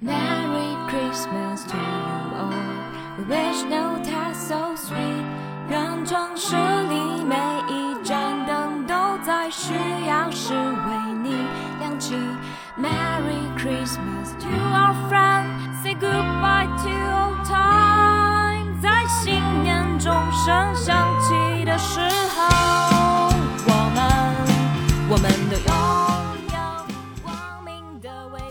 Merry Christmas to you all. We wish no time so sweet. 让装饰里每一盏灯都在需要时为你亮起。Merry Christmas to our friend. Say goodbye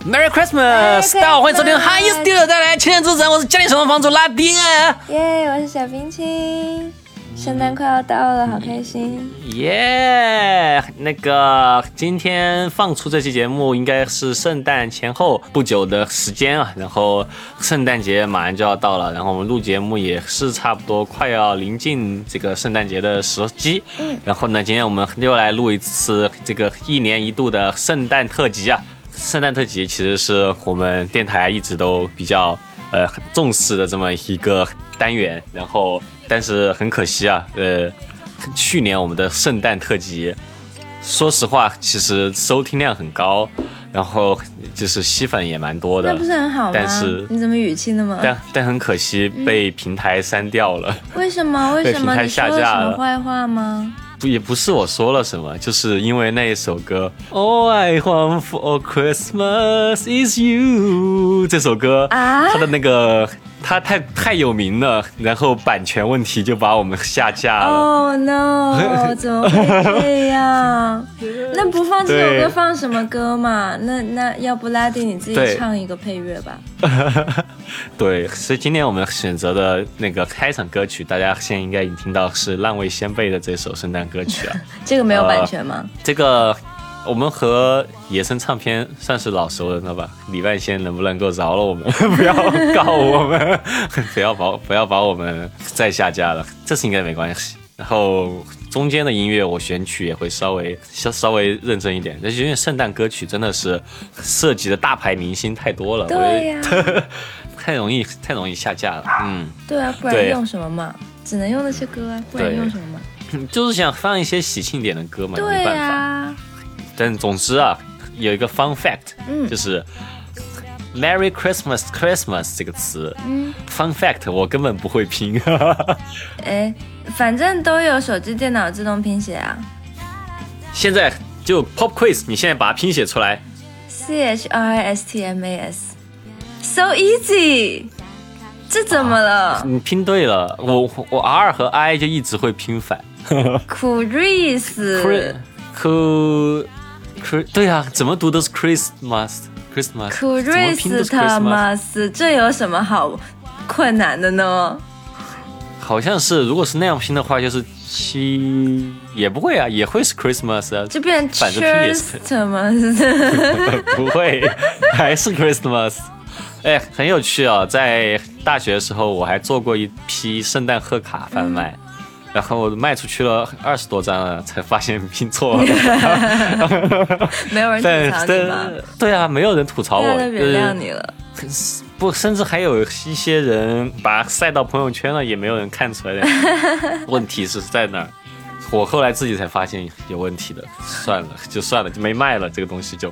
Merry Christmas！大家好，欢迎收听 Hi You Still 带来青年之城，我是家里什么房主拉丁啊！耶我是小冰清，圣诞快要到了，好开心。耶、那个今天放出这期节目应该是圣诞前后不久的时间啊，然后圣诞节马上就要到了，然后我们录节目也是差不多快要临近这个圣诞节的时机。嗯，然后呢，今天我们又来录一次这个一年一度的圣诞特辑啊。圣诞特辑其实是我们电台一直都比较呃很重视的这么一个单元，然后但是很可惜啊，呃，去年我们的圣诞特辑，说实话其实收听量很高，然后就是吸粉也蛮多的那不，是很好吗？但是你怎么语气那么？但但很可惜被平台删掉了。为什么？为 什么？你说了下架了什么坏话吗？不也不是我说了什么，就是因为那一首歌《All I Want for Christmas Is You》这首歌，啊？它的那个它太太有名了，然后版权问题就把我们下架了。哦、no！怎么会这样？那不放这首歌放什么歌嘛？那那要不拉丁你自己唱一个配乐吧？对，所以今天我们选择的那个开场歌曲，大家现在应该已经听到是浪味仙贝的这首圣诞歌曲啊。这个没有呃版权吗？这个我们和野生唱片算是老熟人了吧？李万先能不能够饶了我们，不要告我们，不要把不要把我们再下架了，这次应该没关系。然后中间的音乐我选曲也会稍微稍稍微认真一点，但是因为圣诞歌曲真的是涉及的大牌明星太多了，对呀、我 太容易太容易下架了。嗯，对啊，不然用什么嘛？只能用那些歌啊，不然用什么嘛？就是想放一些喜庆点的歌嘛，没对办法。啊，但总之啊，有一个 fun fact，嗯就是 Merry Christmas Christmas 这个词，嗯，fun fact 我根本不会拼，哎，反正都有手机、电脑自动拼写啊。现在就 pop quiz，你现在把它拼写出来。C H R I S T M A S，so easy，这怎么了你拼对了，我我 R 和 I 就一直会拼反。？Chris，Chris 对啊，怎么读都是 Christmas Christmas，Christmas，这有什么好困难的呢？好像是，如果是那样拼的话，就是七也不会啊，也会是 Christmas 啊，就变反正拼也是 Christmas，不会，还是 Christmas。哎，很有趣啊！在大学的时候，我还做过一批圣诞贺卡贩卖，然后卖出去了二十多张了，才发现拼错了。没有人吐但槽你吗？对啊，没有人吐槽我，原谅你了。就是不，甚至还有一些人把它晒到朋友圈了，也没有人看出来。问题是在哪儿？我后来自己才发现有问题的，算了，就算了，就没卖了这个东西就。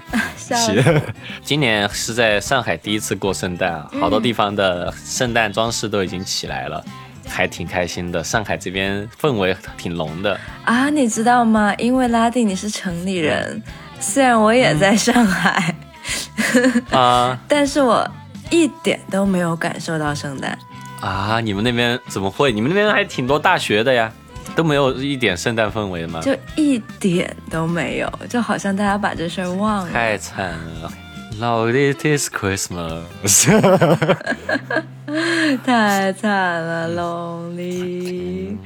今年是在上海第一次过圣诞啊，好多地方的圣诞装饰都已经起来了，还挺开心的。上海这边氛围挺浓的，啊，你知道吗？因为拉丁你是城里人，虽然我也在上海，啊 但是我一点都没有感受到圣诞。啊！你们那边怎么会？你们那边还挺多大学的呀，都没有一点圣诞氛围吗？就一点都没有，就好像大家把这事儿忘了。太惨了。It is Christmas 太惨了，lonely。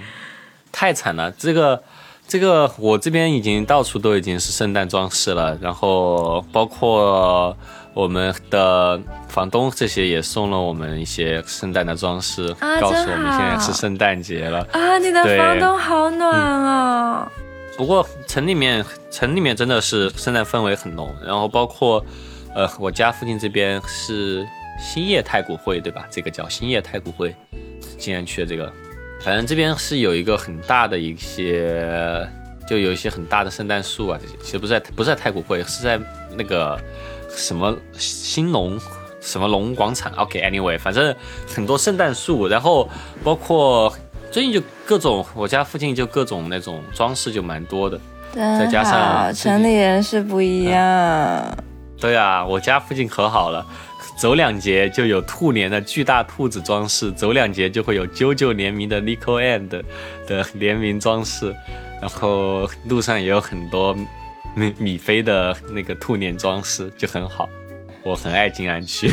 太惨了。这个，这个，我这边已经到处都已经是圣诞装饰了，然后包括我们的房东这些也送了我们一些圣诞的装饰，啊告诉我们现在是圣诞节了。啊，你的房东好暖哦。不过城里面，城里面真的是圣诞氛围很浓，然后包括，呃，我家附近这边是兴业太古汇，对吧？这个叫兴业太古汇，今年去的这个，反正这边是有一个很大的一些，就有一些很大的圣诞树啊，这些其实不是在不是在太古汇，是在那个什么兴隆什么龙广场，OK，anyway，、反正很多圣诞树，然后包括最近就各种我家附近就各种那种装饰就蛮多的。再真加上城里人是不一样。对啊，我家附近可好了，走两节就有兔年的巨大兔子装饰，走两节就会有九九联名的 Nico and 的联名装饰，然后路上也有很多米米菲的那个兔年装饰，就很好。我很爱静安区。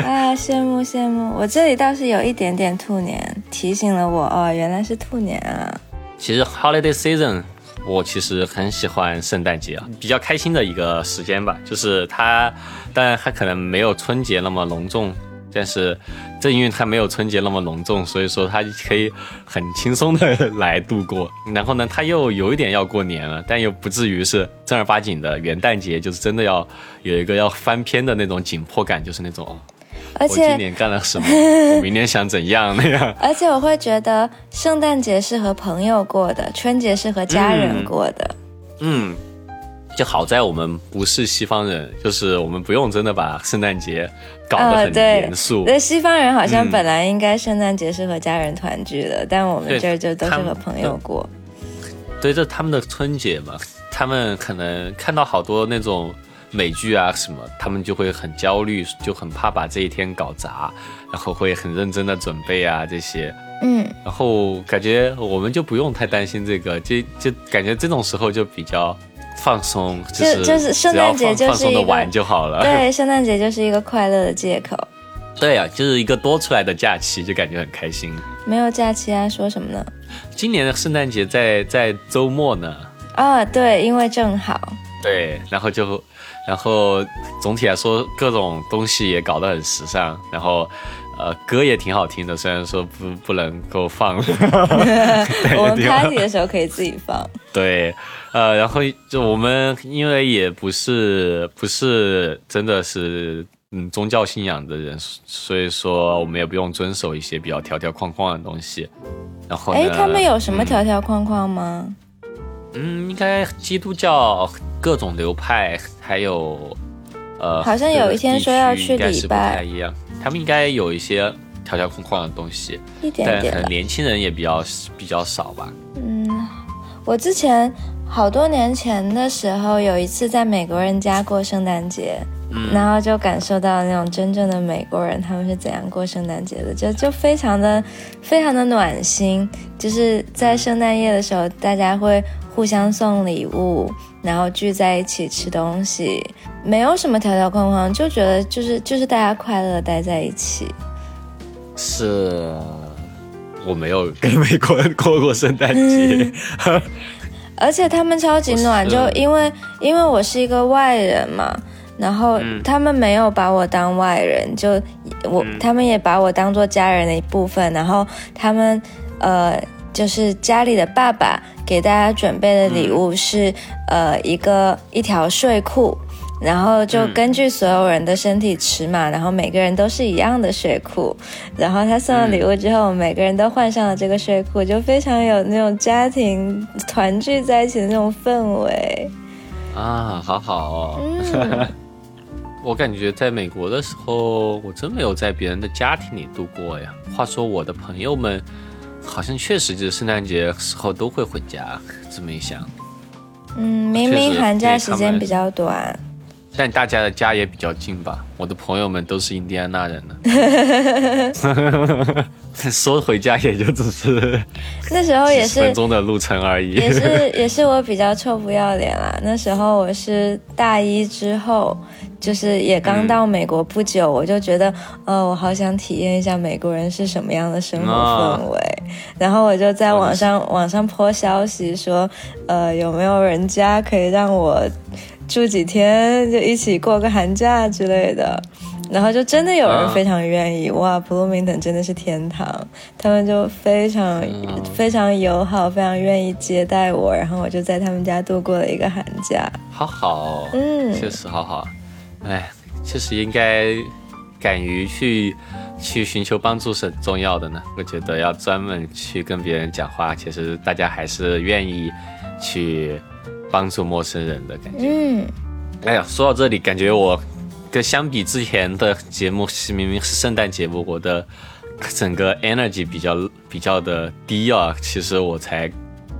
啊，羡慕羡慕！我这里倒是有一点点兔年，提醒了我哦，原来是兔年啊。其实 holiday season，我其实很喜欢圣诞节啊，比较开心的一个时间吧。就是它，当然它可能没有春节那么隆重，但是正因为它没有春节那么隆重，所以说它可以很轻松的来度过。然后呢，它又有一点要过年了，但又不至于是正儿八经的元旦节，就是真的要有一个要翻篇的那种紧迫感，就是那种，而且我今年干了什么，我明年想怎样那样。而且我会觉得圣诞节是和朋友过的，春节是和家人过的。嗯，就好在我们不是西方人，就是我们不用真的把圣诞节搞得很严肃。那西方人好像嗯本来应该圣诞节是和家人团聚的，但我们这儿就都是和朋友过。对，这他们的春节嘛，他们可能看到好多那种美剧啊什么，他们就会很焦虑，就很怕把这一天搞砸，然后会很认真的准备啊这些。嗯，然后感觉我们就不用太担心这个，就就感觉这种时候就比较放松，就是就是圣诞节就是一个放松的玩就好了。对，圣诞节就是一个快乐的借口。对呀、就是一个多出来的假期，就感觉很开心。没有假期啊，说什么呢？今年的圣诞节在在周末呢，啊，对，因为正好。对，然后就，然后总体来说各种东西也搞得很时尚，然后呃歌也挺好听的，虽然说不不能够放，我们 party 的时候可以自己放。对，呃，然后就我们因为也不是不是真的是嗯宗教信仰的人，所以说我们也不用遵守一些比较条条框框的东西。然后呢，哎，他们有什么条条框框吗？嗯，应该基督教各种流派，还有呃，好像有一天说要去各个地区应该是不礼拜太一样，他们应该有一些条条框框的东西，一点点。年轻人也比较比较少吧。嗯，我之前好多年前的时候，有一次在美国人家过圣诞节，然后就感受到那种真正的美国人他们是怎样过圣诞节的，就就非常的非常的暖心。就是在圣诞夜的时候，大家会互相送礼物，然后聚在一起吃东西，没有什么条条框框，就觉得就是就是大家快乐地待在一起。是，我没有跟美国人过过圣诞节。而且他们超级暖，就因为因为我是一个外人嘛，然后嗯。他们没有把我当外人，就我、嗯。他们也把我当做家人的一部分，然后他们呃就是家里的爸爸给大家准备的礼物是、呃一个一条睡裤。然后就嗯根据所有人的身体尺码，然后每个人都是一样的睡裤。然后他送了礼物之后，每个人都换上了这个睡裤，就非常有那种家庭团聚在一起的那种氛围。啊，好好哦。嗯，我感觉在美国的时候，我真没有在别人的家庭里度过呀。话说我的朋友们，好像确实就是圣诞节时候都会回家。这么一想，嗯，明明寒假时间比较短，但大家的家也比较近吧？我的朋友们都是印第安纳人呢。说回家也就只是 那时候也是十分钟的路程而已。也是 也是我比较臭不要脸啦。那时候我是大一之后，就是也刚到美国不久，我就觉得，呃，我好想体验一下美国人是什么样的生活氛围。然后我就在网上网上泼消息说，呃，有没有人家可以让我住几天，就一起过个寒假之类的。然后就真的有人啊非常愿意，哇，普鲁明顿真的是天堂，他们就非常、嗯非常友好，非常愿意接待我，然后我就在他们家度过了一个寒假。好好哦，嗯确实好好。哎，确实应该敢于去去寻求帮助是很重要的呢。我觉得要专门去跟别人讲话，其实大家还是愿意去帮助陌生人的感觉。嗯，哎呀，说到这里，感觉我跟相比之前的节目是明明是圣诞节目，我的 整个 energy 比较比较的低啊。其实我才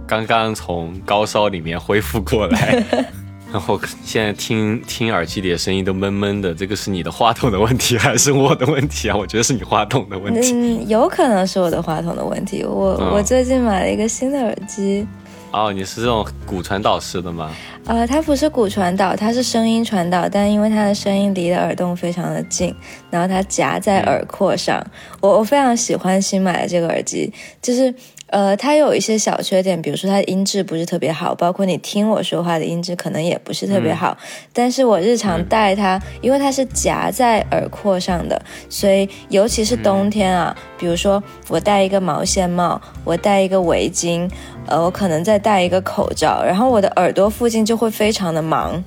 刚刚从高烧里面恢复过来，然后现在听听耳机里的声音都闷闷的。这个是你的话筒的问题还是我的问题啊？我觉得是你话筒的问题。嗯，有可能是我的话筒的问题。我、嗯我最近买了一个新的耳机，哦，你是这种骨传导式的吗？呃，它不是骨传导，它是声音传导，但因为它的声音离的耳洞非常的近，然后它夹在耳廓上。我我非常喜欢新买的这个耳机，就是呃，它有一些小缺点，比如说它的音质不是特别好，包括你听我说话的音质可能也不是特别好。但是我日常戴它，因为它是夹在耳廓上的，所以尤其是冬天啊，比如说我戴一个毛线帽，我戴一个围巾，呃，我可能再戴一个口罩，然后我的耳朵附近就会非常的忙。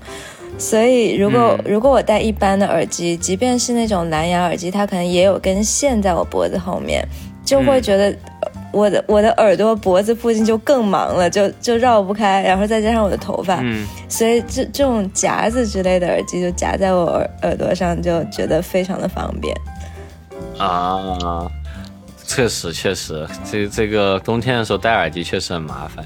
所以，如果、如果我戴一般的耳机，即便是那种蓝牙耳机，它可能也有根线在我脖子后面，就会觉得呃我的我的耳朵脖子附近就更忙了，就就绕不开，然后再加上我的头发，嗯，所以这这种夹子之类的耳机就夹在我耳耳朵上，就觉得非常的方便。啊，确实确实，这这个冬天的时候戴耳机确实很麻烦。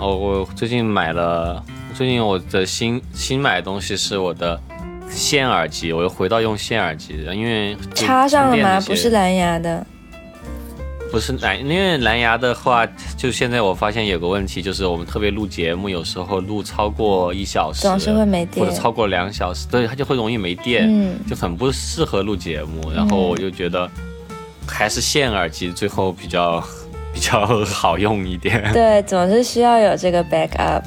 哦，我最近买了，最近我的新新买的东西是我的线耳机，我又回到用线耳机了，因为插上了吗？不是蓝牙的。不是蓝，因为蓝牙的话，就现在我发现有个问题，就是我们特别录节目，有时候录超过一小时，总是会没电或者超过两小时，对，它就会容易没电，嗯就很不适合录节目。然后我就觉得还是线耳机最后比较 比较好用一点。对，总是需要有这个 backup。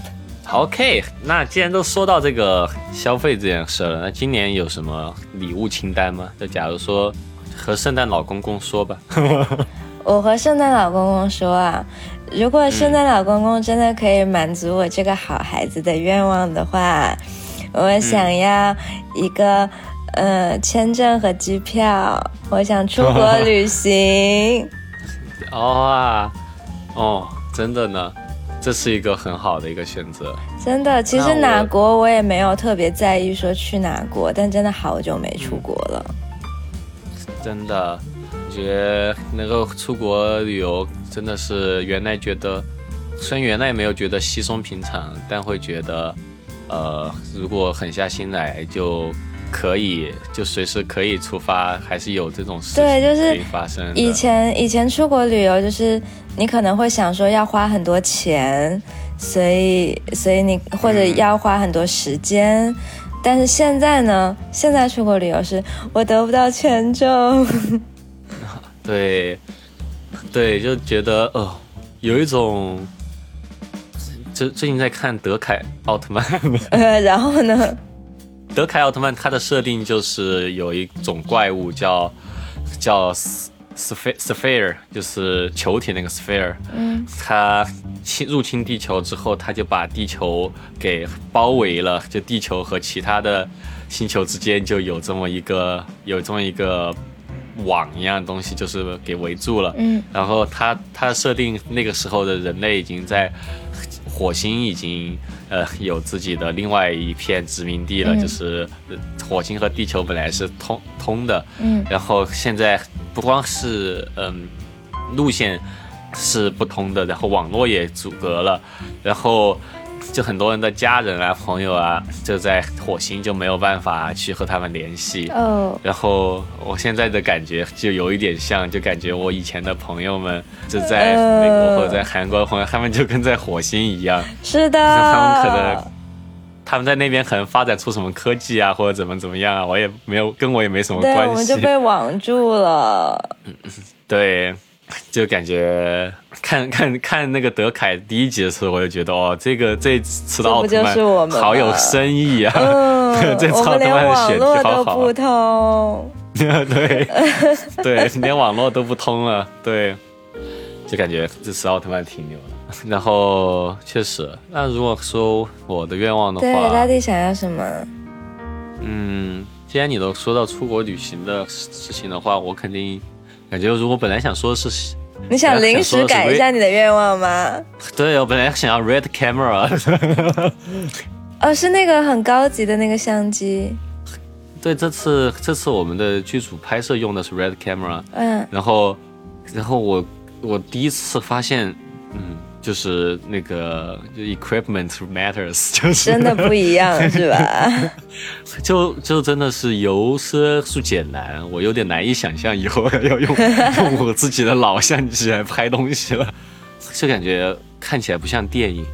OK，那既然都说到这个消费这件事了，那今年有什么礼物清单吗？就假如说和圣诞老公公说吧，我和圣诞老公公说啊，如果圣诞老公公真的可以满足我这个好孩子的愿望的话，我想要一个、呃签证和机票，我想出国旅行。哦啊，哦，真的呢，这是一个很好的一个选择。真的，其实哪国我也没有特别在意说去哪国，但真的好久没出国了。真的，我觉得能够出国旅游真的是原来觉得，虽然原来没有觉得稀松平常，但会觉得，呃，如果狠下心来就可以，就随时可以出发，还是有这种事情对就是可以发生。以前以前出国旅游，就是你可能会想说要花很多钱，所以所以你或者要花很多时间。但是现在呢，现在出国旅游是我得不到签证，对，对，就觉得哦，有一种，最最近在看德凯奥特曼。呃，然后呢，德凯奥特曼它的设定就是有一种怪物叫叫 sphere sphere，就是球体那个 sphere。嗯，它侵入侵地球之后，它就把地球给包围了，就地球和其他的星球之间就有这么一个有这么一个网一样的东西，就是给围住了。嗯，然后它它设定那个时候的人类已经在火星已经呃有自己的另外一片殖民地了，嗯。就是呃火星和地球本来是通通的，嗯。然后现在不光是嗯路线是不通的，然后网络也阻隔了，然后就很多人的家人啊朋友啊就在火星就没有办法去和他们联系，哦，然后我现在的感觉就有一点像，就感觉我以前的朋友们就在美国或者在韩国的朋友，他们就跟在火星一样，是的，他们可能他们在那边可能发展出什么科技啊，或者怎么怎么样啊，我也没有跟我也没什么，关系。我们就。被网住了。对，就感觉看 看看那个德凯第一集的时候，我就觉得哦，这个这次的奥特曼好有深意啊！嗯，这次奥特曼的选题好好不通。对对，连网络都不通了，对，就感觉这次奥特曼挺牛的。然后确实，那如果说我的愿望的对，话大，地想要什么？嗯，既然你都说到出国旅行的事事情的话，我肯定感觉，如果本来想说的是，你想临时改一下你的愿望吗？对我本来想要 Red Camera，哦，是那个很高级的那个相机。对，这次这次我们的剧组拍摄用的是 Red Camera，嗯，然后然后我我第一次发现，嗯，就是那个就 equipment matters，就是真的不一样是吧？就就真的是由奢入俭难，我有点难以想象以后要用用我自己的老相机来拍东西了，就感觉看起来不像电影。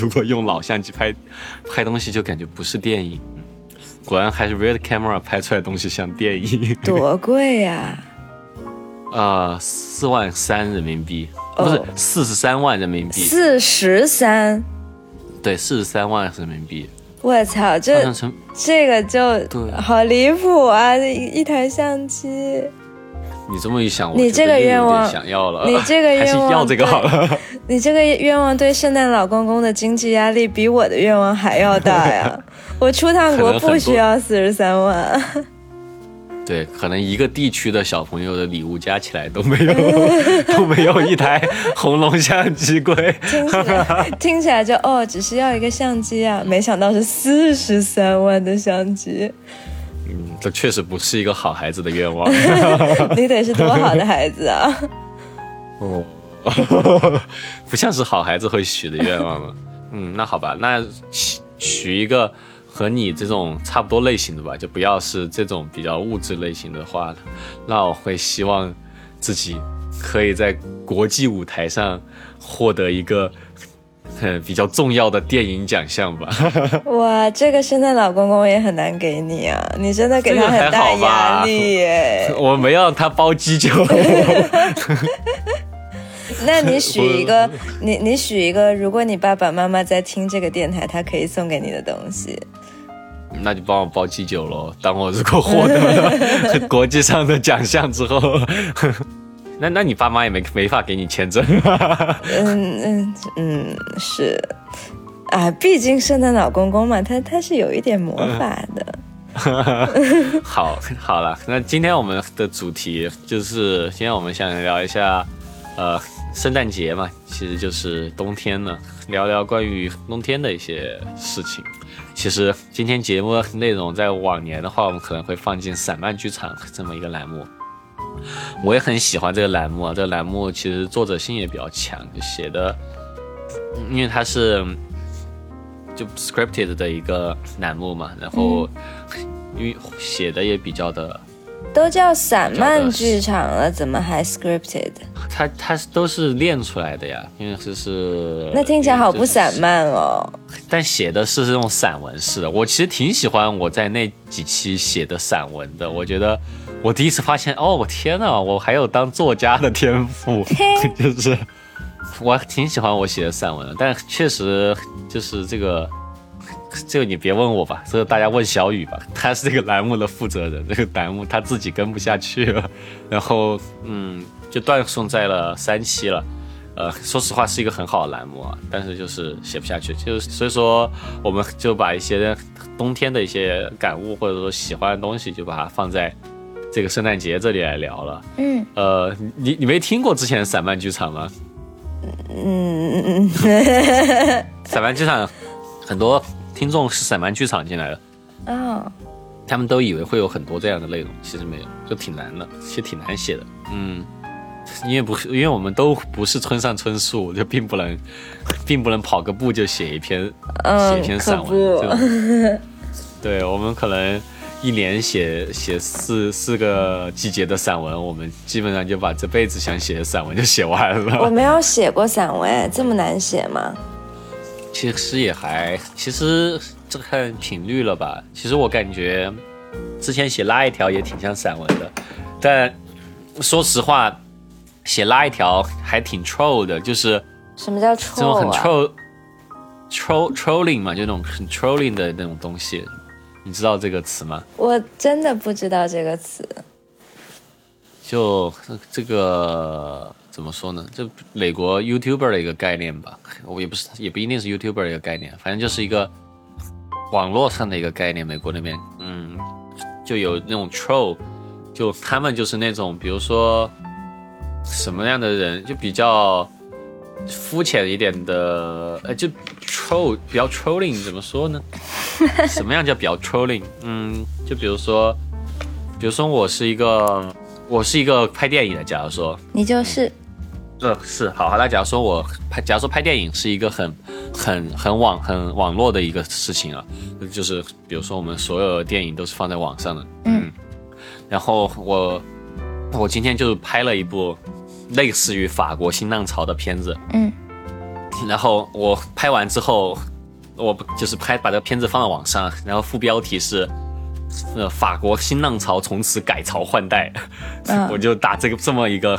如果用老相机拍拍东西，就感觉不是电影。嗯果然还是 Red Camera 拍出来的东西像电影。多贵呀、呃，四万三人民币，哦不是四十三万人民币，四十三，对，四十三万人民币，我操，这成这个就好离谱啊！一一台相机，你这么一想，我你这个愿望想要了，你 这个愿望要这个好了。你这个愿望对圣诞老公公的经济压力比我的愿望还要大呀！我出趟国不需要四十三万，对，可能一个地区的小朋友的礼物加起来都没有 都没有一台红龙相机贵。听起来听起来就哦，只是要一个相机啊，没想到是四十三万的相机，嗯，这确实不是一个好孩子的愿望。你得是多好的孩子啊！哦，不像是好孩子会许的愿望了。嗯，那好吧，那许许一个和你这种差不多类型的吧，就不要是这种比较物质类型的话。那我会希望自己可以在国际舞台上获得一个。很比较重要的电影奖项吧，哇，这个圣诞老公公也很难给你啊，你真的给他很大压力耶。我没让他包鸡酒，那你许一个，你你许一个，如果你爸爸妈妈在听这个电台，他可以送给你的东西。那就帮我包鸡酒喽。当我如果获得了 国际上的奖项之后，那那你爸妈也没没法给你签证。嗯嗯嗯，是啊，毕竟圣诞老公公嘛，他他是有一点魔法的。好，好了，那今天我们的主题就是，今天我们想聊一下，呃，圣诞节嘛，其实就是冬天了，聊聊关于冬天的一些事情。其实今天节目的内容在往年的话，我们可能会放进散漫剧场这么一个栏目。我也很喜欢这个栏目啊，这个栏目其实作者性也比较强，就写的，因为它是就 scripted 的一个栏目嘛，然后因为写的也比较的，都叫散漫剧场了，怎么还 scripted？它它都是练出来的呀，因为这是那听起来好不散漫哦。但写的是这种散文式的，我其实挺喜欢我在那几期写的散文的。我觉得我第一次发现，哦，我天呐，我还有当作家的天赋，就是我挺喜欢我写的散文的。但确实就是这个，这个你别问我吧，这个大家问小雨吧，他是这个栏目的负责人，这个栏目他自己跟不下去了，然后嗯，就断送在了三期了。呃，说实话是一个很好的栏目啊，但是就是写不下去，就是所以说我们就把一些冬天的一些感悟或者说喜欢的东西，就把它放在这个圣诞节这里来聊了。嗯呃，你你没听过之前的散漫剧场吗？嗯嗯 散漫剧场很多听众是散漫剧场进来的，嗯，哦，他们都以为会有很多这样的内容，其实没有，就挺难的，其实挺难写的。嗯，因为不是，因为我们都不是村上春树，就并不能，并不能跑个步就写一篇，写一篇散文。对我们可能一年写写四四个季节的散文，我们基本上就把这辈子想写的散文就写完了。我没有写过散文，这么难写吗？其实也还，其实这看频率了吧。其实我感觉之前写拉一条也挺像散文的，但说实话，写拉一条还挺 troll 的，就是什么叫这种很 troll 啊？troll troll trolling 嘛，就那种很 trolling 的那种东西。你知道这个词吗？我真的不知道这个词。就这个怎么说呢？这美国 YouTuber 的一个概念吧，我也不是，也不一定是 YouTuber 的一个概念，反正就是一个网络上的一个概念。美国那边，嗯，就有那种 troll，就他们就是那种，比如说什么样的人，就比较肤浅一点的，呃，就 troll 比较 trolling，怎么说呢？什么样叫比较 trolling？嗯，就比如说，比如说我是一个，我是一个拍电影的，假如说，你就是呃，是好好。那假如说我拍，假如说拍电影是一个很、很、很网、很网络的一个事情啊，就是比如说我们所有的电影都是放在网上的，嗯，然后我我今天就拍了一部类似于法国新浪潮的片子，嗯然后我拍完之后，我就是拍把这个片子放到网上，然后副标题是。呃，法国新浪潮从此改朝换代，嗯 我就打这个这么一个，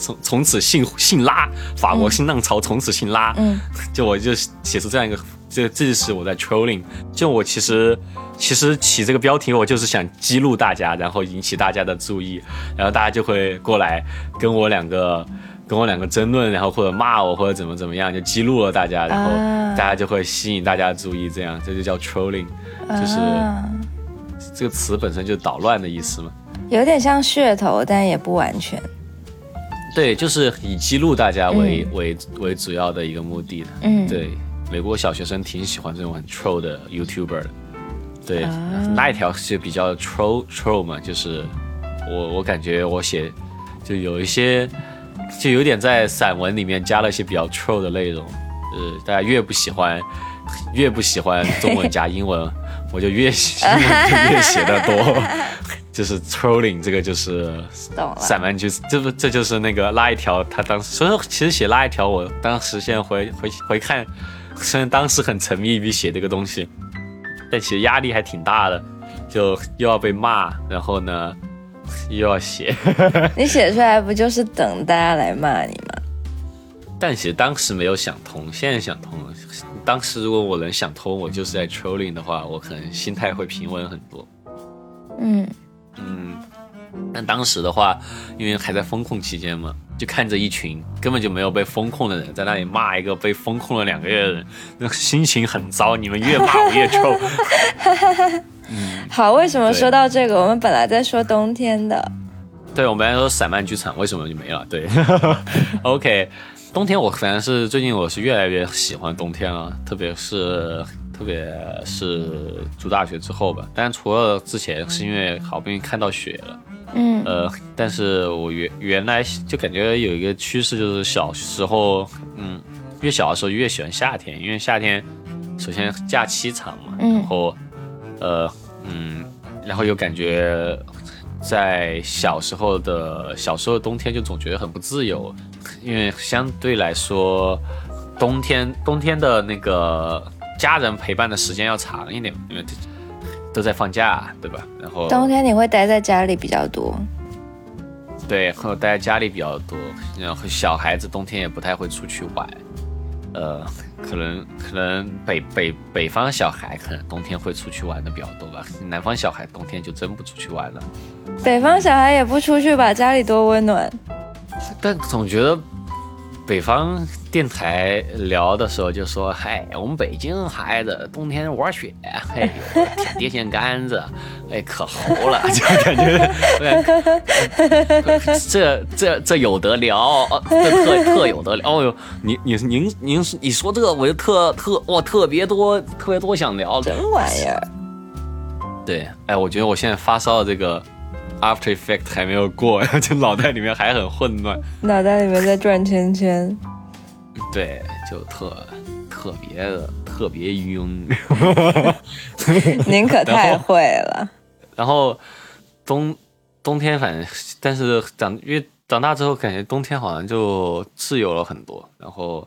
从从此姓姓拉，法国新浪潮从此姓拉，嗯就我就写出这样一个，这这就是我在 trolling。就我其实其实起这个标题，我就是想激怒大家，然后引起大家的注意，然后大家就会过来跟我两个跟我两个争论，然后或者骂我或者怎么怎么样，就激怒了大家，然后啊大家就会吸引大家的注意，这样这就叫 trolling，就是啊这个词本身就捣乱的意思嘛。有点像噱头，但也不完全。对，就是以记录大家为、为为主要的一个目的的。嗯，对，美国小学生挺喜欢这种很 troll 的 YouTuber 的。对，啊那一条是比较 troll troll 嘛，就是我我感觉我写就有一些就有点在散文里面加了一些比较 troll 的内容。呃，大家越不喜欢越不喜欢中文加英文，我就越写英文就越写的多。就是 trolling 这个就是。散漫剧，这不这就是那个拉一条，他当时所以说其实写拉一条，我当时现在回回回看，虽然当时很沉迷于写这个东西，但其实压力还挺大的，就又要被骂，然后呢又要写，你写出来不就是等大家来骂你吗？但其实当时没有想通，现在想通了。当时如果我能想通，我就是在 trolling 的话，我可能心态会平稳很多。嗯，嗯，但当时的话，因为还在风控期间嘛，就看着一群根本就没有被风控的人在那里骂一个被风控了两个月的人，那个心情很糟。你们越骂我越臭。好，为什么说到这个？我们本来在说冬天的，对，我们来说散漫剧场为什么就没了？对，OK，冬天我反正是最近我是越来越喜欢冬天了，特别是特别是读大学之后吧。但除了之前是因为好不容易看到雪了。嗯呃，但是我原原来就感觉有一个趋势，就是小时候，嗯，越小的时候越喜欢夏天，因为夏天首先假期长嘛，嗯然后，呃，嗯，然后又感觉在小时候的小时候的冬天就总觉得很不自由，因为相对来说，冬天冬天的那个家人陪伴的时间要长一点，因为都在放假，对吧？然后冬天你会待在家里比较多。对，会待在家里比较多，然后小孩子冬天也不太会出去玩，呃，可能可能北北北方小孩可能冬天会出去玩的比较多吧，南方小孩冬天就真不出去玩了。北方小孩也不出去吧，家里多温暖。但总觉得北方电台聊的时候就说，嗨，我们北京孩子冬天玩雪，哎呦，舔电线杆子，哎，可猴了，就感觉，这这这有得聊，呃这特特有得聊。哦呦，你你您您你说这个，我就特特哇特别多特别多想聊的。什么玩意儿？对，哎，我觉得我现在发烧的这个 After Effect 还没有过，就脑袋里面还很混乱。脑袋里面在转圈圈。对，就特特别的特别晕。您可太会了。然后冬冬天反正，但是长越长大之后，感觉冬天好像就自由了很多。然后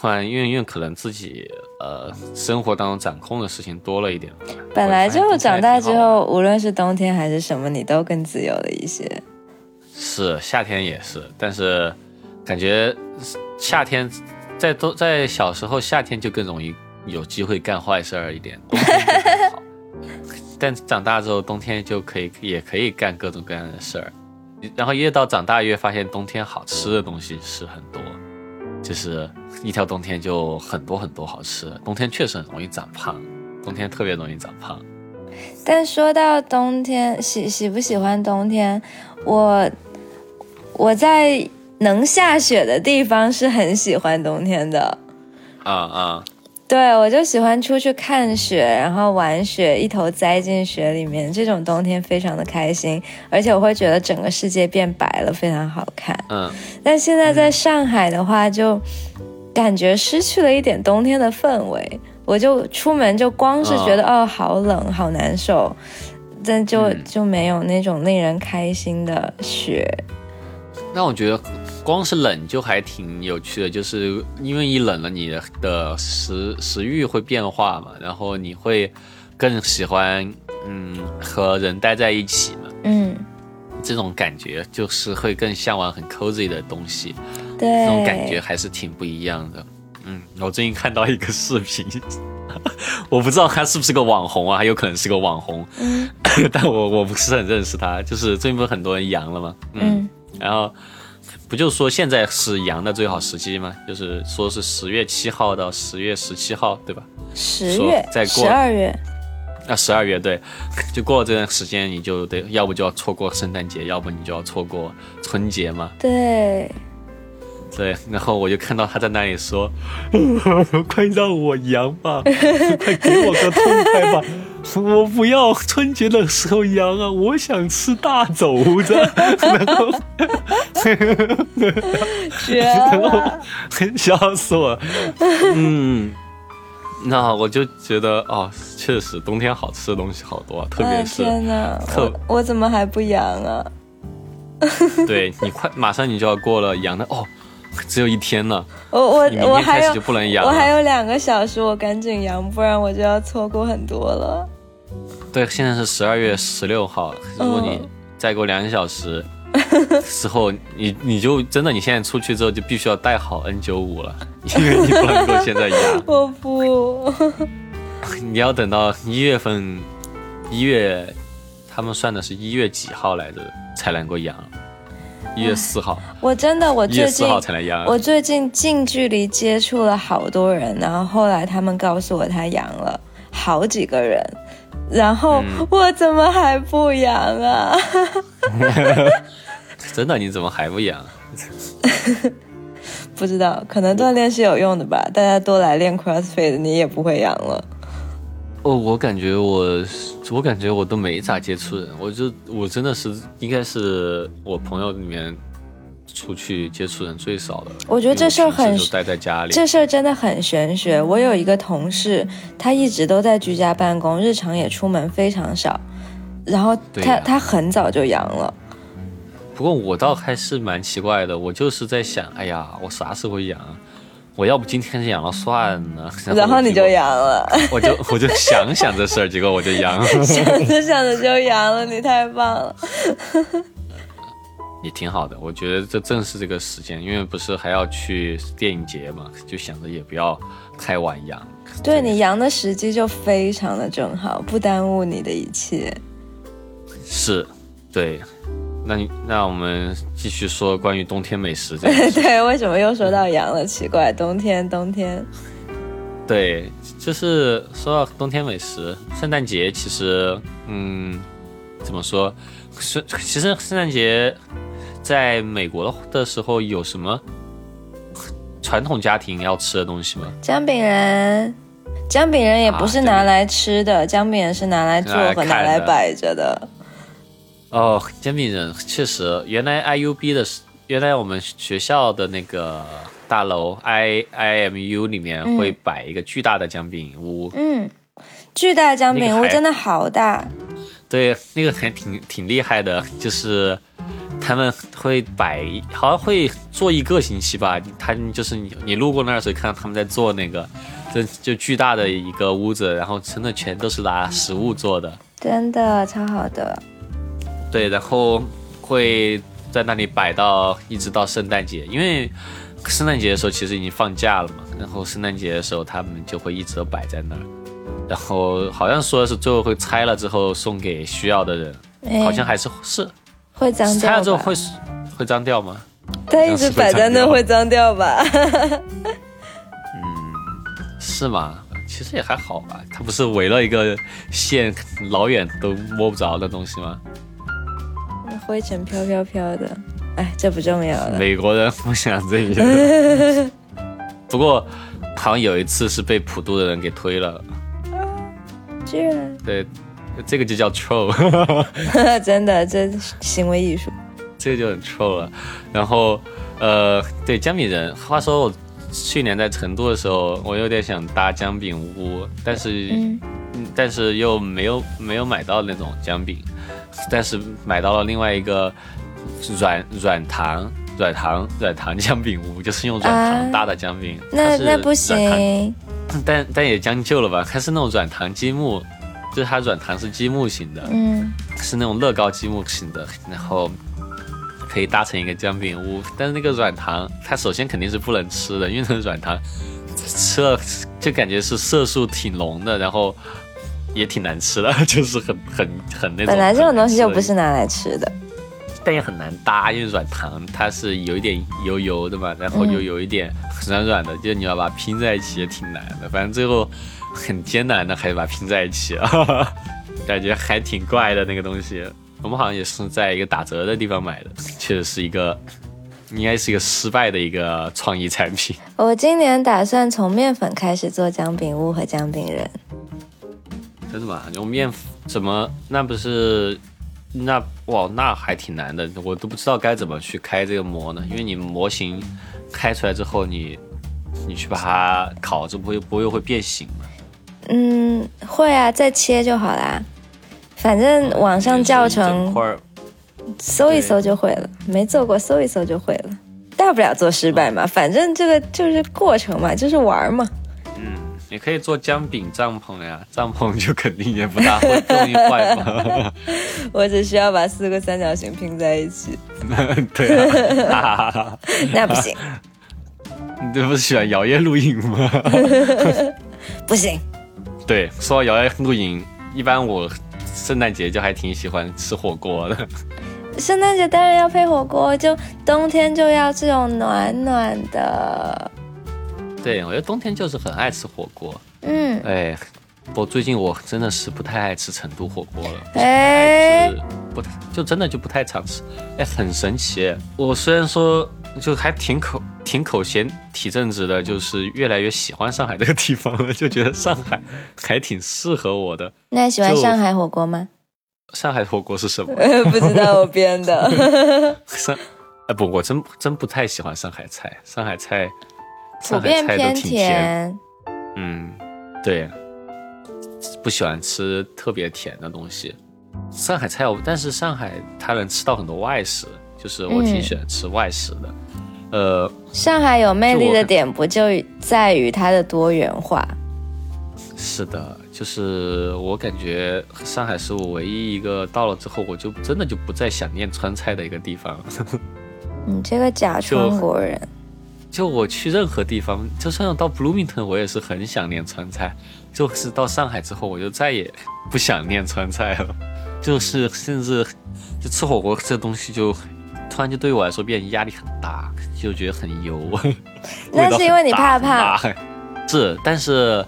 突然，因为因为可能自己呃生活当中掌控的事情多了一点。本来就长大之后，无论是冬天还是什么，你都更自由了一些。是夏天也是，但是感觉夏天在都在小时候夏天就更容易有机会干坏事儿一点，冬天就还好。但长大之后，冬天就可以也可以干各种各样的事儿，然后越到长大越发现冬天好吃的东西是很多，就是一条冬天就很多很多好吃的。冬天确实很容易长胖，冬天特别容易长胖。但说到冬天，喜喜不喜欢冬天？我我在能下雪的地方是很喜欢冬天的，啊啊，对，我就喜欢出去看雪，然后玩雪，一头栽进雪里面，这种冬天非常的开心，而且我会觉得整个世界变白了，非常好看。嗯，但现在在上海的话，就感觉失去了一点冬天的氛围。我就出门就光是觉得哦，好冷，好难受，但就就没有那种令人开心的雪。那我觉得光是冷就还挺有趣的，就是因为一冷了，你的的食食欲会变化嘛，然后你会更喜欢嗯和人待在一起嘛，嗯，这种感觉就是会更向往很 cozy 的东西，对，那种感觉还是挺不一样的。嗯，我最近看到一个视频，我不知道他是不是个网红啊，还有可能是个网红，嗯 但我我不是很认识他。就是最近不是很多人阳了吗？嗯然后不就说现在是阳的最好时机吗？就是说是十月七号到十月十七号，对吧？十月、再过十二月，那，十二月对，就过了这段时间，你就得要不就要错过圣诞节，要不你就要错过春节嘛。对，对，然后我就看到他在那里说：“快让我阳吧，快给我个痛快吧，我不要春节的时候阳啊，我想吃大肘子。”然后，绝然后了，笑死我。嗯，那我就觉得哦，确实冬天好吃的东西好多，特哎别是天哪，特我我怎么还不阳啊？对你快马上你就要过了阳的哦，只有一天了，我我我还有。我还有两个小时，我赶紧阳，不然我就要错过很多了。对，现在是十二月十六号，如果你嗯再过两个小时之后，你你就真的你现在出去之后就必须要带好 N 九五了，因为你不能够现在阳，我不，你要等到一月份，一月他们算的是一月几号来着才能够阳，一月四号，我真的我最近号才能阳。我最近近距离接触了好多人，然后后来他们告诉我他阳了，好几个人，然后嗯我怎么还不阳啊？真的，你怎么还不阳？不知道，可能锻炼是有用的吧。大家多来练 CrossFit，你也不会阳了。哦，我感觉我，我感觉我都没咋接触人，我就我真的是应该是我朋友里面出去接触人最少的。我觉得这事儿很待在家里。这事儿真的很玄学。我有一个同事，他一直都在居家办公，日常也出门非常少，然后他、他很早就阳了。不过我倒还是蛮奇怪的，我就是在想，哎呀，我啥时候阳啊？我要不今天就阳了算 了。然后你就结阳了，我就我就想想这事儿，结果我就阳了，想着想着就阳了，你太棒了。也挺好的。我觉得这正是这个时间，因为不是还要去电影节嘛，就想着也不要太晚阳。对你阳的时机就非常的正好，不耽误你的一切。是，对。那你那我们继续说关于冬天美食这个。对，为什么又说到羊了？奇怪，冬天，冬天，对，就是说到冬天美食，圣诞节其实，嗯，怎么说？是其实圣诞节在美国的时候有什么传统家庭要吃的东西吗？姜饼人，姜饼人也不是啊拿来吃的，姜饼人是拿来做和拿来摆着的。哦，煎饼人确实，原来 IUB 的是，原来我们学校的那个大楼 I IMU 里面嗯会摆一个巨大的姜饼屋，嗯，巨大姜饼那个还屋真的好大。对，那个还挺挺厉害的，就是他们会摆，好像会做一个星期吧。他就是你你路过那儿的时候，看到他们在做那个，就就巨大的一个屋子，然后真的全都是拿食物做的。真的超好的，对，然后会在那里摆到一直到圣诞节，因为圣诞节的时候其实已经放假了嘛，然后圣诞节的时候他们就会一直都摆在那儿，然后好像说是最后会拆了之后送给需要的人，哎好像还是是会脏拆？了之后会会脏掉吗？它一直摆在那会脏掉吧？嗯是吗？其实也还好吧，它不是围了一个线，老远都摸不着的东西吗？灰尘飘飘飘的，哎，这不重要了。美国人不想这些。不过好像有一次是被普渡的人给推了，居然对，这个就叫 troll，真的这行为艺术。这个就很 troll 了。然后，呃，对姜饼人，话说我去年在成都的时候，我有点想搭姜饼屋，但是，但是又没有没有买到那种姜饼，但是买到了另外一个软软糖。软糖软糖姜饼屋就是用软糖啊搭的姜饼，那那不行，但但也将就了吧？它是那种软糖积木，就是它软糖是积木型的，嗯，是那种乐高积木型的，然后可以搭成一个姜饼屋。但是那个软糖，它首先肯定是不能吃的，因为那个软糖吃了就感觉是色素挺浓的，然后也挺难吃的，就是很很很那种。本来这种东西就不是拿来吃的。但也很难搭，因为软糖它是有一点油油的嘛，然后又有一点软软的，就你要把它拼在一起也挺难的。反正最后很艰难的还是把它拼在一起啊，感觉还挺怪的那个东西。我们好像也是在一个打折的地方买的，确实是一个应该是一个失败的一个创意产品。我今年打算从面粉开始做姜饼屋和姜饼人。真的吗？用面怎么？那不是那哇，那还挺难的，我都不知道该怎么去开这个模呢。因为你模型开出来之后，你你去把它烤，这不会不会会变形吗？嗯，会啊，再切就好啦。反正网上教程搜一搜就会了，没做过搜一搜就会了，大不了做失败嘛，反正这个就是过程嘛，就是玩儿嘛。嗯，你可以做姜饼帐篷呀，帐篷就肯定也不大会不容易坏嘛。我只需要把四个三角形拼在一起，对啊，那不行，你这不是喜欢摇曳露营吗？不行。对，说到摇曳露营，一般我圣诞节就还挺喜欢吃火锅的。圣诞节当然要配火锅，就冬天就要这种暖暖的。对，我觉得冬天就是很爱吃火锅。嗯，哎，我最近我真的是不太爱吃成都火锅了，哎爱吃不太就真的就不太常吃。哎，很神奇。我虽然说就还挺口挺口嫌体正直的，就是越来越喜欢上海这个地方了，就觉得上海还挺适合我的。那你喜欢上海火锅吗？上海火锅是什么？不知道，我编的。上哎不，我真真不太喜欢上海菜，上海菜普上海遍偏菜都挺甜。嗯，对，不喜欢吃特别甜的东西。上海菜我，但是上海它能吃到很多外食，就是我挺嗯喜欢吃外食的。呃，上海有魅力的点不就在于它的多元化？是的，就是我感觉上海是我唯一一个到了之后，我就真的就不再想念川菜的一个地方。你这个假川国人，就我去任何地方，就算到 Bloomington，我也是很想念川菜。就是到上海之后，我就再也不想念川菜了。就是甚至就吃火锅这东西就，突然就对我来说变压力很大，就觉得很油。那是因为你怕味道很大胖。是，但是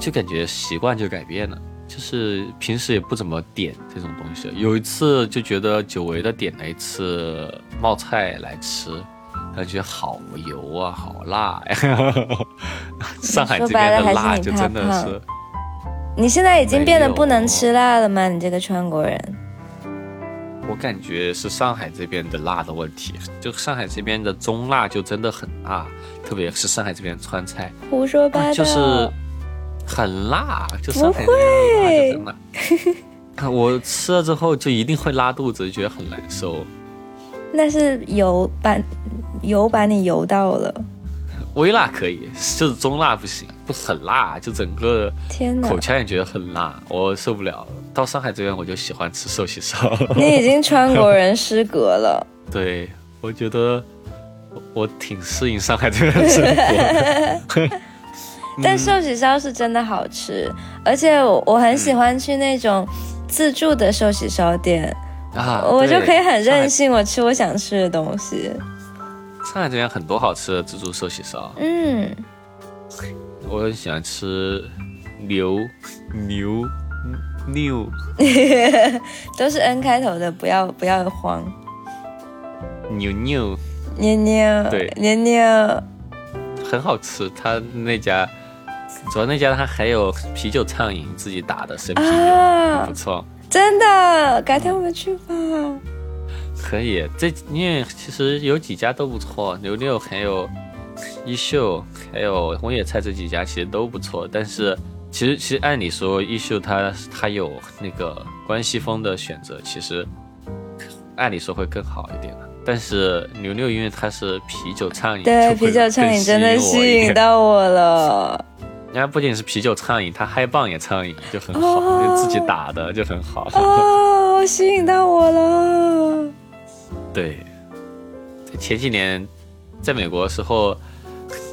就感觉习惯就改变了。就是平时也不怎么点这种东西，有一次就觉得久违的点了一次冒菜来吃，感觉好油啊，好辣呀！上海这边的辣就真的是你怕是，你现在已经变得不能吃辣了吗？你这个川国人，我感觉是上海这边的辣的问题。就上海这边的中辣就真的很辣，特别是上海这边川菜，胡说八道。就是很辣，就上海那边的辣就真辣。我吃了之后就一定会拉肚子，觉得很难受。那是油把油把你油到了，微辣可以，就是中辣不行，不很辣，就整个天哪口！腔也觉得很辣，我受不了。到上海这边我就喜欢吃寿喜烧，你已经川国人失格了。对我觉得我我挺适应上海这边的生活的。但寿喜烧是真的好吃，而且我我很喜欢去那种自助的寿喜烧店，啊，我就可以很任性，我吃我想吃的东西。上海这边很多好吃的自助寿喜烧，嗯，我很喜欢吃牛牛牛 都是 N 开头的，不要不要慌。牛牛，妞妞，对妞妞，很好吃。他那家主要那家他还有啤酒畅饮，自己打的生啤酒，啊不错。真的，改天我们去吧。可以，这因为其实有几家都不错，牛牛还有一秀，还有红野菜这几家其实都不错。但是其实其实按理说一秀它它有那个关西风的选择，其实按理说会更好一点的。但是牛牛因为它是啤酒畅饮，对，啤酒畅饮真的吸引到我了。人家不仅是啤酒畅饮，他嗨棒也畅饮，就很好，哦就自己打的就很好。哦，吸引到我了。对，前几年在美国的时候，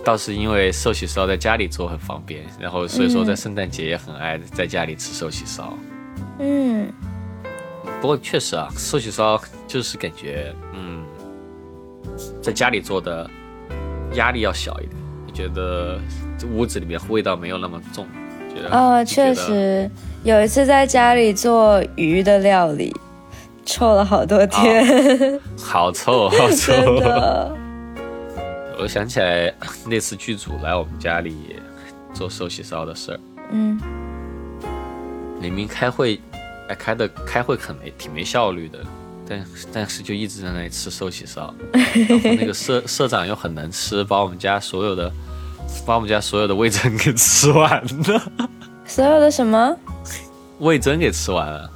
倒是因为寿喜烧在家里做很方便，然后所以说在圣诞节也很爱在家里吃寿喜烧。嗯，不过确实啊，寿喜烧就是感觉，嗯，在家里做的压力要小一点，你觉得这屋子里面味道没有那么重？觉得哦，你觉得确实，有一次在家里做鱼的料理，臭了好多天，好臭，好臭。我想起来那次剧组来我们家里做寿喜烧的事儿，嗯，明明开会，哎，开的开会很没挺没效率的，但但是就一直在那里吃寿喜烧，然后那个社社长又很能吃，把我们家所有的把我们家所有的味噌给吃完了，所有的什么味噌给吃完了，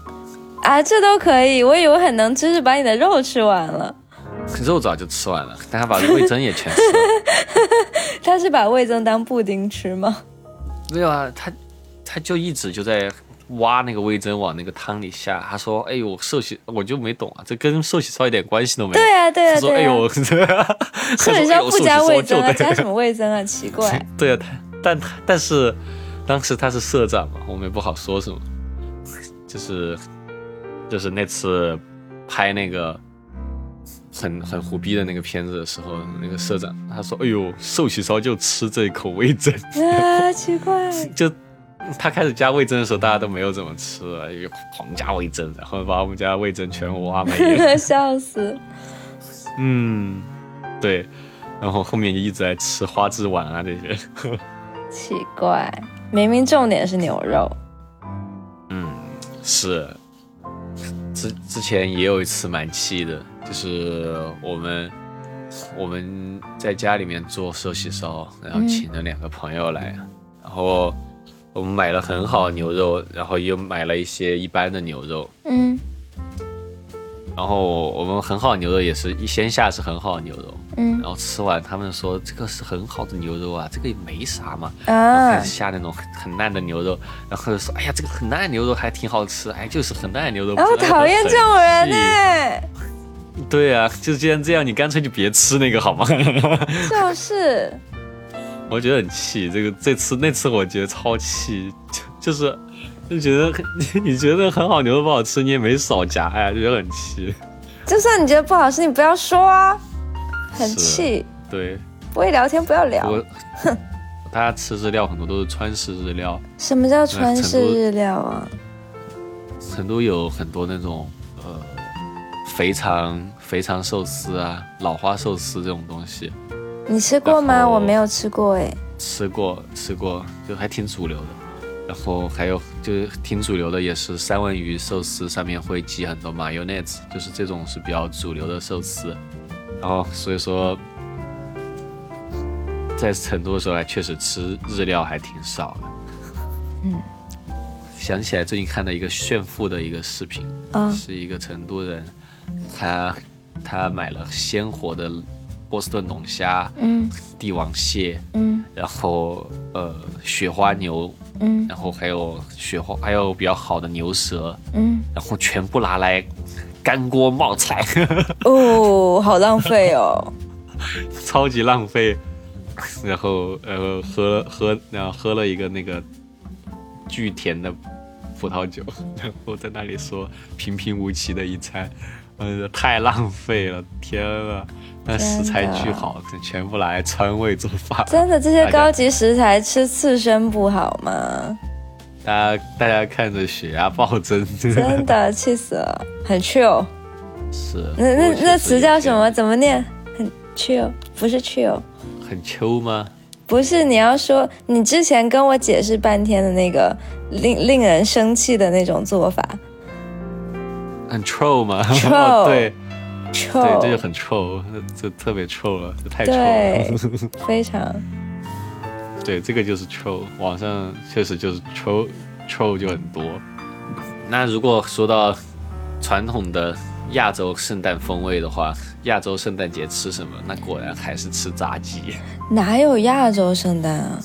啊，这都可以。我以为很能吃，是把你的肉吃完了。肉早就吃完了，但他把味噌也全吃了。他是把味噌当布丁吃吗？没有啊，他他就一直就在挖那个味增往那个汤里下。他说：“哎呦，寿喜，我就没懂啊，这跟寿喜烧一点关系都没有。”对啊，对啊，他说：“哎。呦，寿喜烧不加味噌啊，加什么？味增啊？奇怪。对啊，他 但他但是当时他是社长嘛，我们也不好说什么。就是就是那次拍那个很很虎逼的那个片子的时候，那个社长他说：“哎呦，寿喜烧就吃这一口味噌。”啊，奇怪。就他开始加味噌的时候，大家都没有怎么吃狂加味噌，然后把我们家味噌全挖没了。笑死。嗯，对，然后后面就一直在吃花枝丸啊这些。奇怪，明明重点是牛肉。嗯，是。之之前也有一次蛮气的，就是我们我们在家里面做寿喜烧，然后请了两个朋友来，然后我们买了很好的牛肉，然后又买了一些一般的牛肉，嗯。然后我们很好牛肉也是一先下是很好的牛肉，嗯。然后吃完他们说这个是很好的牛肉啊，这个也没啥嘛，啊开始下那种很很烂的牛肉，然后就说哎呀这个很烂的牛肉还挺好吃，哎就是很烂的牛肉。然后不讨厌这种人气呢、对啊，就既然这样，你干脆就别吃那个好吗？就是我觉得很气，这个这次那次我觉得超气，就就是就觉得 你觉得很好牛肉不好吃，你也没少夹呀，就觉得很气。就算你觉得不好吃，你不要说啊，很气。对，不会聊天不要聊。哼大家吃日料很多都是川式日料，什么叫川式日料啊？成都有很多那种呃肥肠肥肠寿司啊、老花寿司这种东西，你吃过吗？我没有吃过哎。吃过吃过，就还挺主流的。然后还有就是挺主流的，也是三文鱼寿司，上面会挤很多 mayonnaise，就是这种是比较主流的寿司。然后所以说，在成都的时候还确实吃日料还挺少的。嗯，想起来最近看到一个炫富的一个视频，啊是一个成都人，他他买了鲜活的波士顿龙虾、嗯帝王蟹，嗯然后呃雪花牛，嗯然后还有雪花，还有比较好的牛舌，嗯。然后全部拿来干锅冒菜，哦，好浪费哦。超级浪费。然后呃喝喝然后喝了一个那个巨甜的葡萄酒，然后在那里说平平无奇的一餐，呃太浪费了，天啊！那食材巨好，全部拿来川味做法。真的，这些高级食材吃刺身不好吗？大家大家看着血压暴增，真的气死了，很 chill。是。那那那词叫什么？怎么念？很 chill，不是 chill，很秋吗？不是你要说你之前跟我解释半天的那个令令人生气的那种做法很 troll 吗 Troll 对对，这就很 troll，这特别 troll 了，这太对了。非常对，这个就是 troll，网上确实就是 troll troll 就很多。那如果说到传统的亚洲圣诞风味的话，亚洲圣诞节吃什么？那果然还是吃炸鸡，哪有亚洲圣诞啊？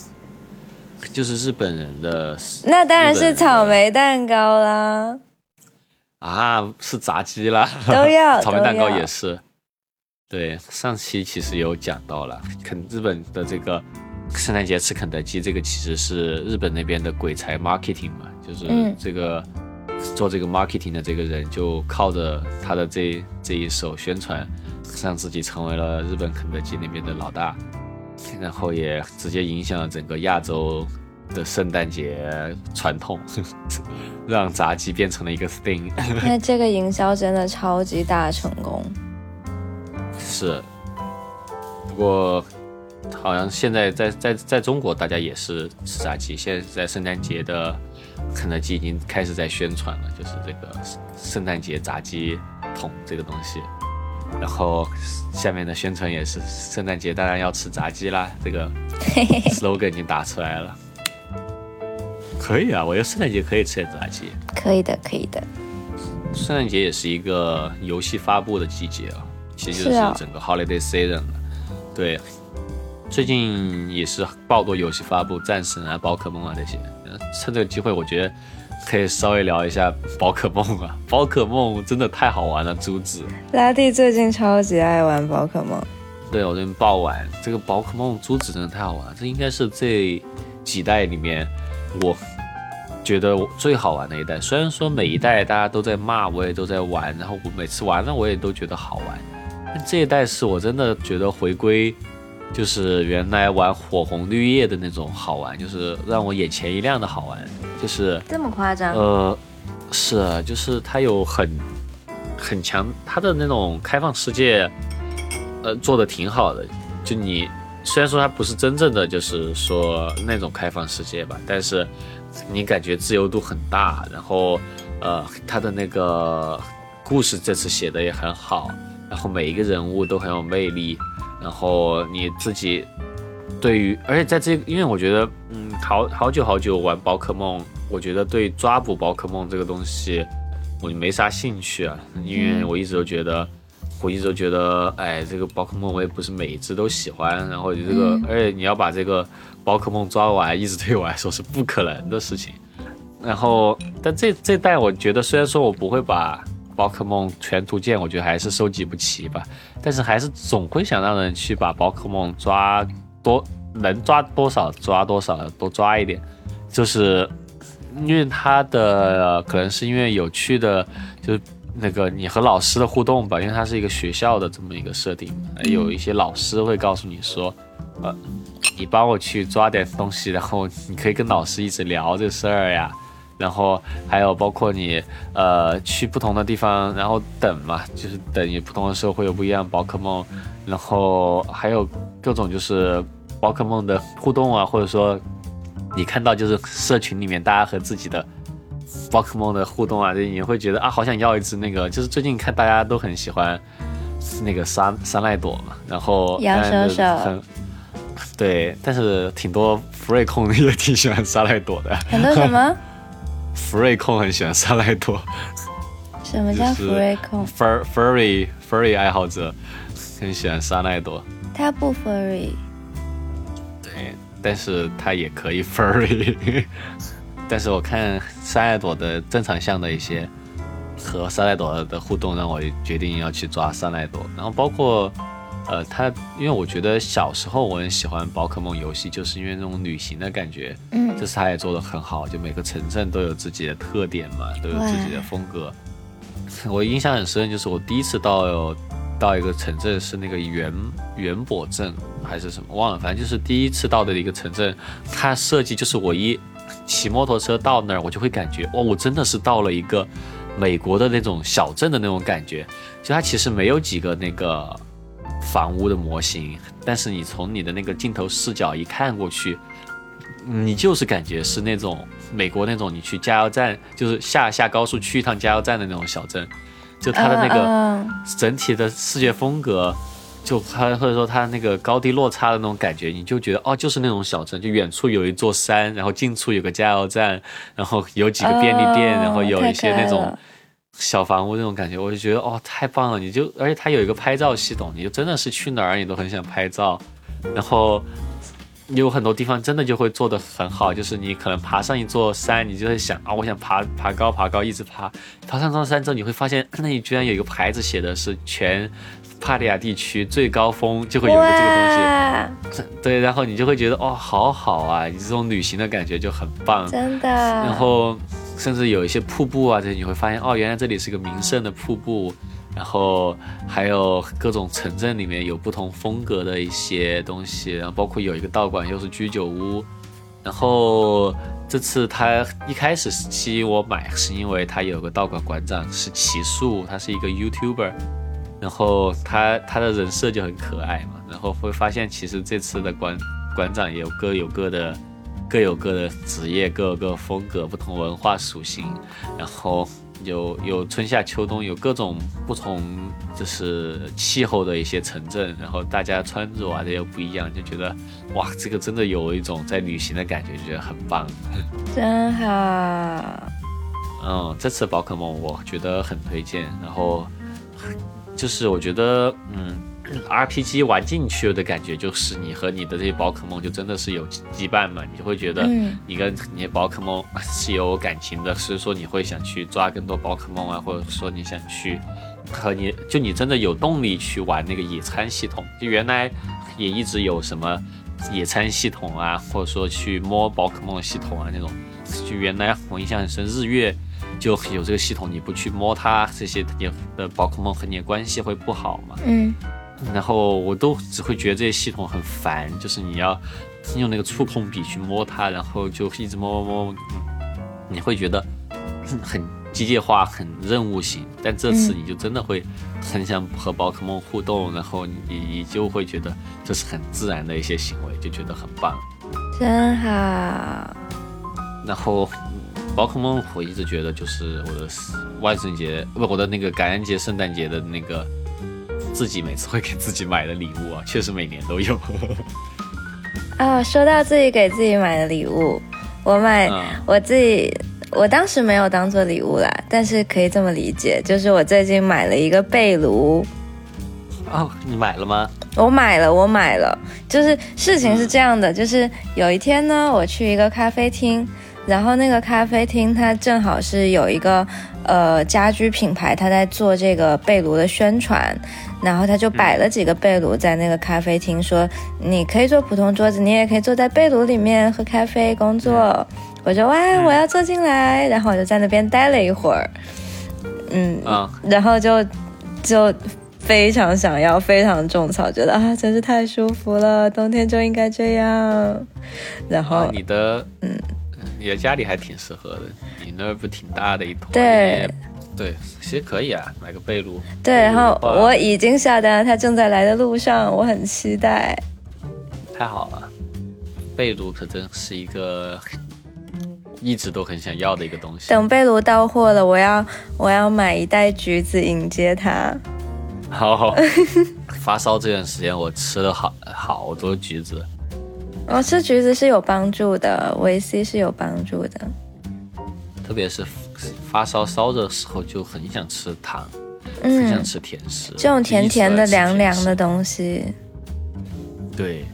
就是日本人的那当然是草莓蛋糕啦，啊，是炸鸡啦，都要 草莓蛋糕也是。对，上期其实有讲到了，肯日本的这个圣诞节吃肯德基，这个其实是日本那边的鬼才 marketing 嘛，就是嗯这个、做这个 marketing 的这个人，就靠着他的这这一手宣传，让自己成为了日本肯德基那边的老大，然后也直接影响了整个亚洲的圣诞节传统，让炸鸡变成了一个 thing。那这个营销真的超级大成功。是，不过好像现在在在在中国，大家也是吃炸鸡。现在在圣诞节的肯德基已经开始在宣传了，就是这个圣诞节炸鸡桶这个东西。然后下面的宣传也是圣诞节当然要吃炸鸡啦，这个 slogan 已经打出来了。可以啊，我觉得圣诞节可以吃点炸鸡。可以的，可以的。圣诞节也是一个游戏发布的季节啊，其实就是整个 holiday season 了。对，最近也是爆多游戏发布，战神啊、宝可梦啊这些。呃趁这个机会，我觉得可以稍微聊一下宝可梦啊。宝可梦真的太好玩了，珠子。拉蒂最近超级爱玩宝可梦，对我最近爆玩，这个宝可梦珠子真的太好玩了，这应该是这几代里面我觉得最好玩的一代。虽然说每一代大家都在骂，我也都在玩，然后我每次玩了我也都觉得好玩，这一代是我真的觉得回归，就是原来玩火红绿叶的那种好玩，就是让我眼前一亮的好玩，就是这么夸张？呃，是啊，就是它有很很强，它的那种开放世界，呃，做的挺好的。就你虽然说它不是真正的就是说那种开放世界吧，但是你感觉自由度很大，然后呃，他的那个故事这次写的也很好，然后每一个人物都很有魅力，然后你自己对于，而且在这，因为我觉得，嗯，好好久好久玩宝可梦，我觉得对抓捕宝可梦这个东西，我就没啥兴趣啊，因为我一直都觉得，我一直都觉得，哎，这个宝可梦我也不是每一只都喜欢，然后这个，而且你要把这个宝可梦抓完，一直对我来说是不可能的事情。然后，但这这代我觉得，虽然说我不会把宝可梦全图鉴，我觉得还是收集不齐吧，但是还是总会想让人去把宝可梦抓多，能抓多少抓多少，多抓一点，就是因为它的可能是因为有趣的，就是那个你和老师的互动吧，因为它是一个学校的这么一个设定，有一些老师会告诉你说，呃，你帮我去抓点东西，然后你可以跟老师一直聊这事儿呀。然后还有包括你呃去不同的地方，然后等嘛，就是等你不同的时候会有不一样的宝可梦，然后还有各种就是宝可梦的互动啊，或者说你看到就是社群里面大家和自己的宝可梦的互动啊，你会觉得啊好想要一只那个，就是最近看大家都很喜欢那个三三赖朵嘛，然后摇当然手手很 对，但是挺多福瑞控也挺喜欢沙奈朵的。很多什么？福瑞控很喜欢沙奈朵什么叫就是福瑞控？，fur furry furry 爱好者很喜欢沙奈朵，他不 furry，对，但是他也可以 furry。但是我看沙奈朵的正常项的一些和沙奈朵的互动，让我决定要去抓沙奈朵。然后包括呃，他因为我觉得小时候我很喜欢宝可梦游戏，就是因为那种旅行的感觉。嗯这次他也做的很好，就每个城镇都有自己的特点嘛，都有自己的风格。我印象很深，就是我第一次到到一个城镇是那个元元博镇还是什么忘了，反正就是第一次到的一个城镇，它设计就是我一骑摩托车到那儿，我就会感觉哇，我真的是到了一个美国的那种小镇的那种感觉。就它其实没有几个那个房屋的模型，但是你从你的那个镜头视角一看过去，你就是感觉是那种美国那种你去加油站，就是下下高速去一趟加油站的那种小镇，就它的那个嗯整体的视觉风格。就它或者说它那个高低落差的那种感觉，你就觉得哦，就是那种小镇，就远处有一座山，然后近处有个加油站，然后有几个便利店，哦然后有一些那种小房屋那种感觉，我就觉得哦，太棒了！你就而且它有一个拍照系统，你就真的是去哪儿你都很想拍照，然后有很多地方真的就会做得很好，就是你可能爬上一座山，你就会想啊，我想爬爬高爬高，一直爬，爬上这座山之后，你会发现 那里居然有一个牌子写的是全帕利亚地区最高峰，就会有一个这个东西。对，然后你就会觉得哦，好好啊，你这种旅行的感觉就很棒。真的。然后甚至有一些瀑布啊，这些你会发现哦，原来这里是个名胜的瀑布。然后还有各种城镇里面有不同风格的一些东西，然后包括有一个道馆又是居酒屋。然后这次他一开始吸引我买，是因为他有个道馆馆长是齐树，他是一个 YouTuber，然后他他的人设就很可爱嘛，然后会发现其实这次的馆馆长也有各有各的各有各的职业，各有各风格，不同文化属性，然后有有春夏秋冬，有各种不同就是气候的一些城镇，然后大家穿着啊这些不一样，就觉得哇，这个真的有一种在旅行的感觉，就觉得很棒。真好，嗯，这次宝可梦我觉得很推荐，然后就是我觉得，嗯，RPG 玩进去的感觉就是你和你的这些宝可梦就真的是有羁绊嘛，你就会觉得嗯你跟你的宝可梦是有感情的，所以说你会想去抓更多宝可梦啊，或者说你想去和你就你真的有动力去玩那个野餐系统，就原来也一直有什么野餐系统啊，或者说去摸宝可梦系统啊那种，就原来我印象很深，日月就有这个系统，你不去摸它，这些你的宝可梦和你的关系会不好嘛。嗯然后我都只会觉得这些系统很烦，就是你要用那个触控笔去摸它，然后就一直摸摸摸，嗯你会觉得嗯很机械化、很任务型。但这次嗯你就真的会很想和宝可梦互动，然后你你就会觉得这是很自然的一些行为，就觉得很棒。真好，然后嗯宝可梦，我一直觉得就是我的万圣节不，我的那个感恩节、圣诞节的那个自己每次会给自己买的礼物啊，确实每年都有。哦，说到自己给自己买的礼物，我买、嗯我自己，我当时没有当做礼物啦，但是可以这么理解，就是我最近买了一个被炉，哦，你买了吗？我买了，我买了。就是事情是这样的，就是有一天呢，我去一个咖啡厅，然后那个咖啡厅它正好是有一个呃家居品牌，它在做这个被炉的宣传，然后他就摆了几个被炉在那个咖啡厅，说你可以坐普通桌子，你也可以坐在被炉里面喝咖啡工作。我就哇，我要坐进来，然后我就在那边待了一会儿，嗯，啊、然后就就非常想要，非常种草，觉得啊，真是太舒服了，冬天就应该这样。然后、啊，你的嗯，你的家里还挺适合的，你那儿不挺大的一坨？对对，其实可以啊，买个被炉。对，然后我已经下单了，它正在来的路上，我很期待。太好了，被炉可真是一个一直都很想要的一个东西。等被炉到货了，我要我要买一袋橘子迎接它。好，发烧这段时间我吃了好好多橘子，我、吃橘子是有帮助的，维 C 是有帮助的。特别是发烧烧的时候就很想吃糖，很想嗯，吃甜食，这种甜甜的、凉凉的。东西，对，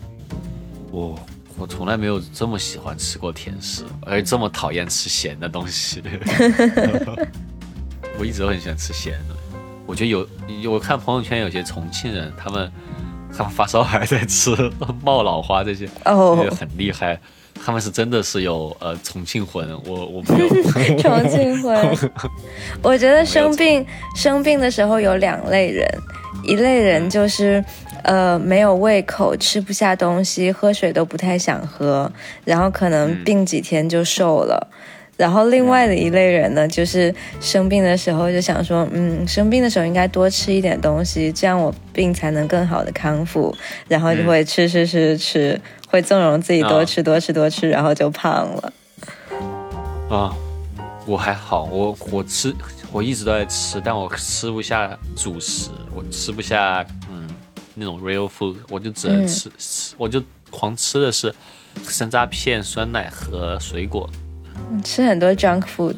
我我从来没有这么喜欢吃过甜食，而且这么讨厌吃咸的东西。我一直都很喜欢吃咸的。我觉得，有我看朋友圈有些重庆人，他们他 们发烧还在吃 冒脑花这些，哦很厉害。他们是真的是有呃重庆魂，我我没有。重庆魂。我 觉得生病生病的时候有两类人，一类人就是。呃，没有胃口，吃不下东西，喝水都不太想喝，然后可能病几天就瘦了。然后另外的一类人呢，就是生病的时候就想说，嗯，生病的时候应该多吃一点东西，这样我病才能更好的康复，然后就会吃吃吃吃，会纵容自己多吃多吃多吃，然后就胖了。啊，我还好，我我吃，我一直都在吃，但我吃不下主食，我吃不下嗯那种 real food，我就只能吃吃，我就狂吃的是山楂片、酸奶和水果。吃很多 junk food，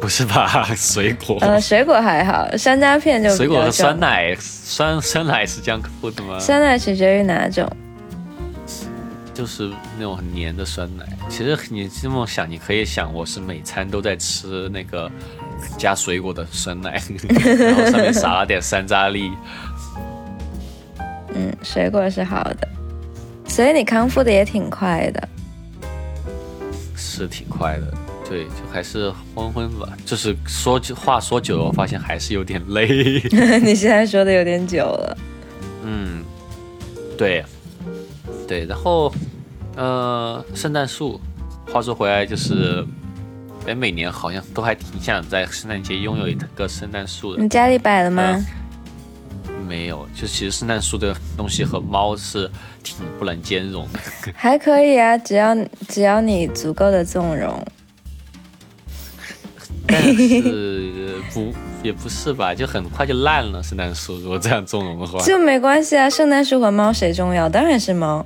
不是吧？水果，呃，水果还好，山楂片就水果和酸奶，酸酸奶是 junk food 吗？酸奶取决于哪种？就是那种很黏的酸奶。其实你这么想，你可以想，我是每餐都在吃那个加水果的酸奶，然后上面撒了点山楂粒。嗯，水果是好的，所以你康复的也挺快的。是挺快的，对，就还是昏昏吧。就是说话说久了，我发现还是有点累。你现在说的有点久了。嗯，对，对，然后，呃，圣诞树，话说回来，就是，哎，每年好像都还挺想在圣诞节拥有一个圣诞树的。你家里摆了吗？没有，就其实圣诞树的东西和猫是挺不能兼容的。还可以啊，只要只要你足够的纵容。但是不也不是吧，就很快就烂了。圣诞树如果这样纵容的话，就没关系啊。圣诞树和猫谁重要？当然是猫。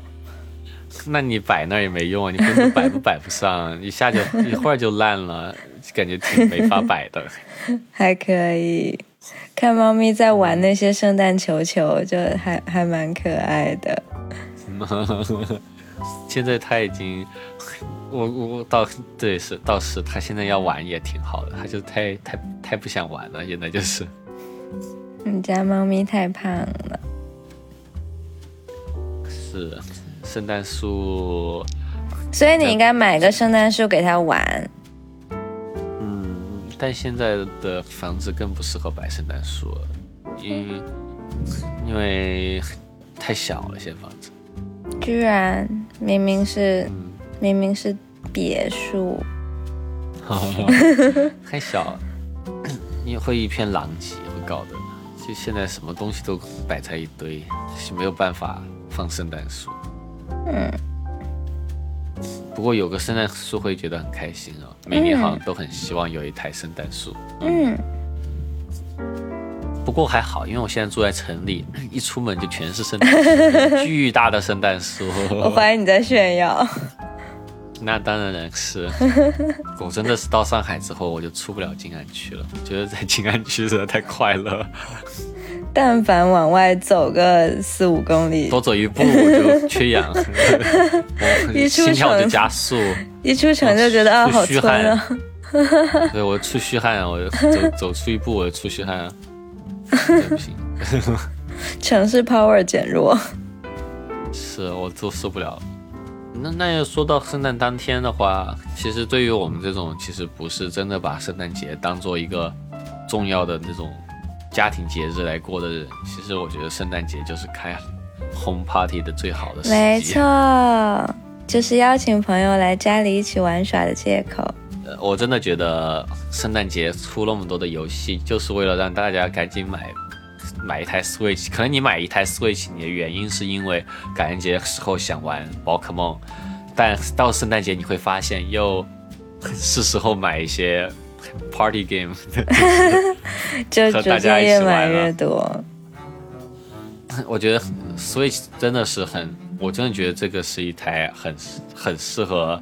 那你摆那也没用啊，你根本摆都摆不上，一下就一会儿就烂了，感觉挺没法摆的。还可以。看猫咪在玩那些圣诞球球，就还还蛮可爱的。现在他已经，我我倒对是倒是他现在要玩也挺好的，他就太太太不想玩了，现在就是。你家猫咪太胖了。是，圣诞树。所以你应该买个圣诞树给它玩。但现在的房子更不适合摆圣诞树，因因为太小了，现在房子。居然明明是明明是别墅 太小了，你会一片狼藉，会搞得就现在什么东西都摆在一堆，是没有办法放圣诞树。嗯。不过有个圣诞树会觉得很开心哦，每年好像都很希望有一台圣诞树。嗯。不过还好，因为我现在住在城里，一出门就全是圣诞树，巨大的圣诞树。我怀疑你在炫耀。那当然是，我真的是到上海之后，我就出不了静安区了，觉得在静安区实在太快乐。但凡往外走个四五公里，多走一步我就缺氧，心跳就加速，一出城就觉得啊好村啊。对我出虚汗，我走走出一步我就出虚汗，不行。城市 power 减弱，是我都受不了。那那要说到圣诞当天的话，其实对于我们这种其实不是真的把圣诞节当做一个重要的那种。家庭节日来过的人，其实我觉得圣诞节就是开 home party 的最好的时机。没错，就是邀请朋友来家里一起玩耍的借口。呃，我真的觉得圣诞节出那么多的游戏，就是为了让大家赶紧买买一台 Switch。可能你买一台 Switch，你的原因是因为感恩节时候想玩宝可梦，但到圣诞节你会发现又是时候买一些。Party game，就逐渐越买越多。我觉得 Switch 真的是很，我真的觉得这个是一台很很适合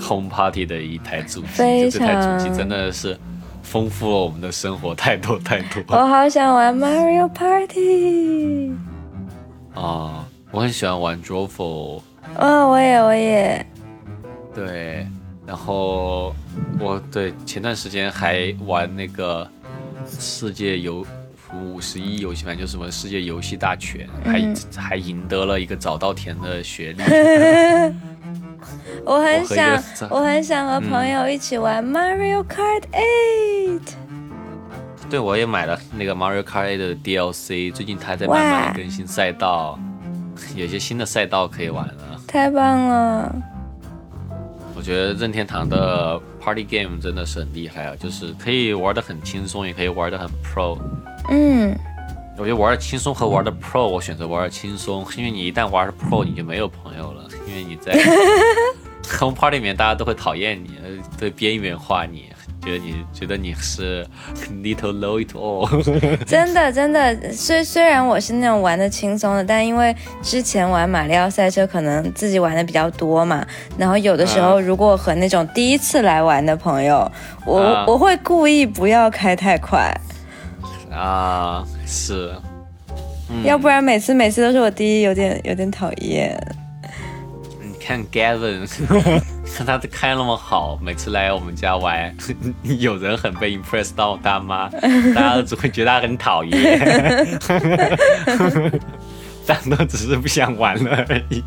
Home Party 的一台主机。这台主机真的是丰富了我们的生活太多太多。我好想玩 Mario Party。啊，我很喜欢玩 d r o f o 啊，我也我也。对。然后我对前段时间还玩那个世界游五十一游戏版，就是什么世界游戏大全，还还赢得了一个早稻田的学历。我很想，我很想和朋友一起玩 Mario Kart Eight。对，我也买了那个 Mario Kart 的 DLC，最近它在慢慢更新赛道，有些新的赛道可以玩了。太棒了！我我觉得任天堂的 Party Game 真的是很厉害啊，就是可以玩的很轻松，也可以玩的很 Pro。嗯，我觉得玩的轻松和玩的 Pro，我选择玩的轻松，因为你一旦玩的 Pro，你就没有朋友了，因为你在 Home Party 里面大家都会讨厌你，呃对边缘化你，觉得你觉得你是 little low it all。真的真的，虽虽然我是那种玩的轻松的，但因为之前玩马里奥赛车可能自己玩的比较多嘛，然后有的时候如果和那种第一次来玩的朋友，我、啊。我会故意不要开太快，啊，是，嗯。要不然每次每次都是我第一，有点有点讨厌。你看 Gavin，看他开那么好，每次来我们家玩，有人很被 impress 到大妈，大家都只会觉得他很讨厌，但都只是不想玩了而已。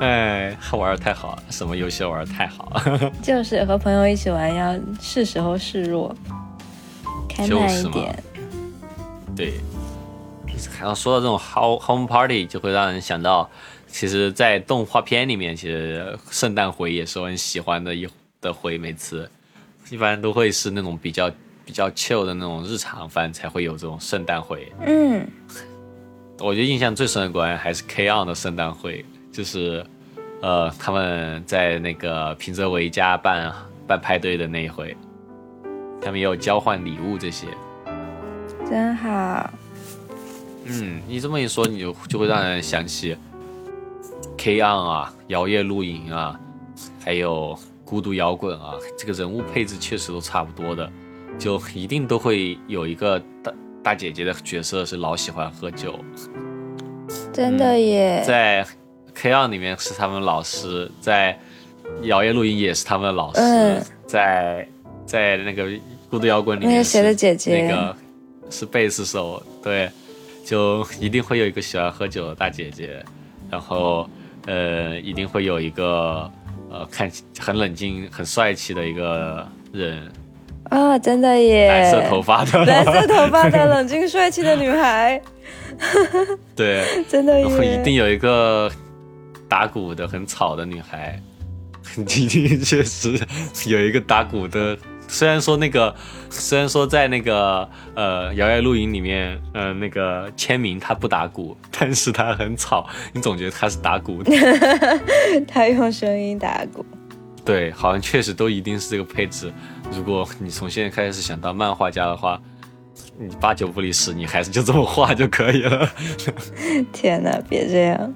哎，他玩的太好了，什么游戏都玩的太好了，就是和朋友一起玩，要是时候示弱，开慢一点。对。然后说到这种 home home party，就会让人想到，其实，在动画片里面，其实圣诞回也是我很喜欢的一的回，每次一般都会是那种比较比较 chill 的那种日常番才会有这种圣诞回。嗯，我觉得印象最深的果然还是 K on 的圣诞会，就是呃他们在那个平泽唯家办办派对的那一回，他们也有交换礼物这些。真好。嗯，你这么一说，你就就会让人想起 K on 啊、摇曳露营啊，还有孤独摇滚啊，这个人物配置确实都差不多的，就一定都会有一个大大姐姐的角色是老喜欢喝酒，真的耶，在 K on 里面是他们老师，在摇曳露营也是他们的老师，嗯。在在那个孤独摇滚里面那个谁的姐姐？那个是贝斯手，对，就一定会有一个喜欢喝酒的大姐姐，然后呃，一定会有一个呃看起很冷静、很帅气的一个人，啊，真的耶，蓝色头发的，蓝色头发的冷静帅气的女孩，对，真的然后一，定有一个打鼓的很吵的女孩，一 定确实有一个打鼓的。虽然说那个，虽然说在那个呃摇曳露营里面，呃那个签名他不打鼓，但是他很吵，你总觉得他是打鼓的。他用声音打鼓，对，好像确实都一定是这个配置。如果你从现在开始想当漫画家的话，你八九不离十，你还是就这么画就可以了。天哪，别这样，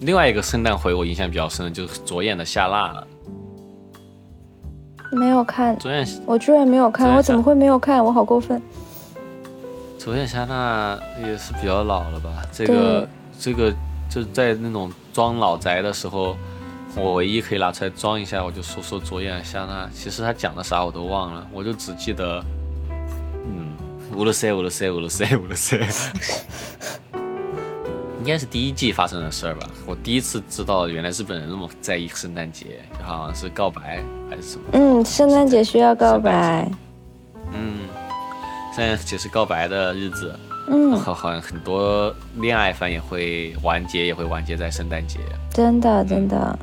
另外一个圣诞回我印象比较深的就是左眼的夏娜了。没有看，左眼我居然没有看，我怎么会没有看？我好过分，左眼夏娜也是比较老了吧？这个这个就在那种装老宅的时候，我唯一可以拿出来装一下，我就说说左眼夏娜。其实他讲的啥我都忘了，我就只记得，嗯，乌鲁塞乌鲁塞乌鲁塞乌鲁塞，应该是第一季发生的事儿吧。我第一次知道原来日本人那么在意圣诞节，就好像是告白还是什么。嗯，圣诞节需要告白，嗯，圣诞节是告白的日子。嗯，好，好像很多恋爱番也会完结，也会完结在圣诞节。真的真的，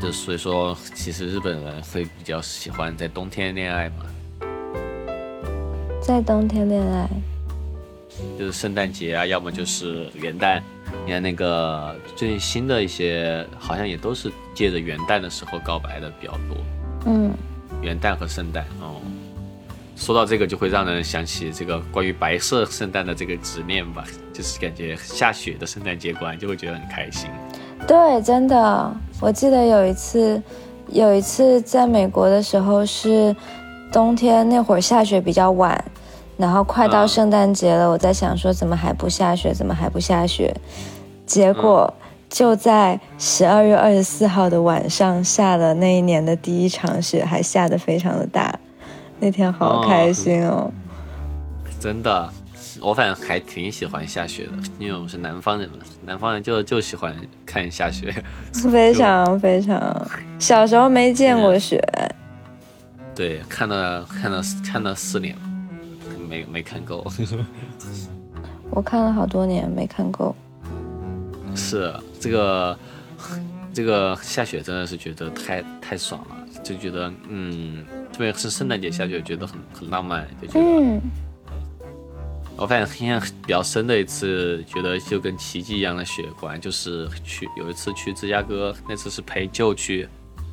就所以说，其实日本人会比较喜欢在冬天恋爱嘛，在冬天恋爱，就是圣诞节啊，要么就是元旦。你看那个最新的一些，好像也都是借着元旦的时候告白的比较多。嗯，元旦和圣诞哦。说到这个，就会让人想起这个关于白色圣诞的这个执念吧，就是感觉下雪的圣诞节过来就会觉得很开心。对，真的，我记得有一次，有一次在美国的时候是冬天那会儿下雪比较晚，然后快到嗯圣诞节了，我在想说怎么还不下雪，怎么还不下雪？结果就在十二月二十四号的晚上下了那一年的第一场雪，还下得非常的大，那天好开心哦。真的，我反正还挺喜欢下雪的，因为我们是南方人嘛，南方人就就喜欢看下雪。非常非常，小时候没见过雪，对，看到看到看到四年，没没看够。我看了好多年没看够。是这个这个下雪真的是觉得太太爽了，就觉得嗯，特别是圣诞节下雪，觉得很很浪漫，就觉得。嗯，我发现印象比较深的一次，觉得就跟奇迹一样的雪，果然就是去有一次去芝加哥，那次是陪舅去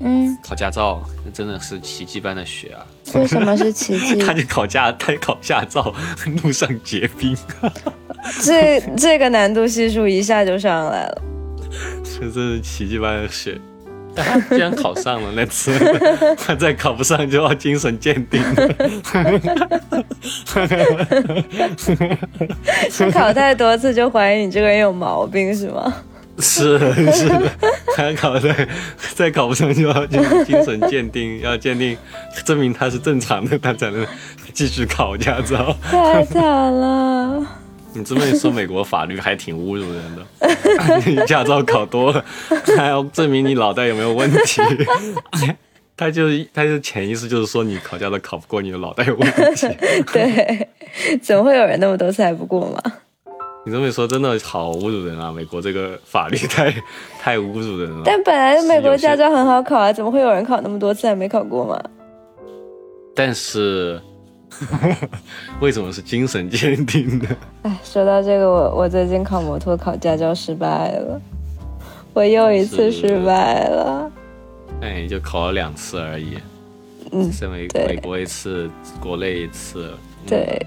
嗯，考驾照，那真的是奇迹般的学啊！为什么是奇迹？他去考驾，他考驾照，路上结冰，这这个难度系数一下就上来了。这真是奇迹般的学。但他居然考上了那次，他再考不上就要精神鉴定了。是考太多次就怀疑你这个人有毛病是吗？是是的，他考 再再考不上就要进行精神鉴定，要鉴定证明他是正常的，他才能继续考驾照。太惨了。你这么一说，美国法律还挺侮辱人的。你驾照考多了，还要证明你脑袋有没有问题。他就他就潜意识就是说你考驾照考不过，你的脑袋有问题。对，怎么会有人那么多次还不过嘛？你这么一说，真的好侮辱人啊！美国这个法律太太侮辱人了。但本来美国驾照很好考啊，怎么会有人考那么多次还没考过嘛？但是为什么是精神鉴定的？哎，说到这个，我我最近考摩托考驾照失败了，我又一次失败了。那也就考了两次而已，嗯，在美对美国一次，国内一次。嗯对，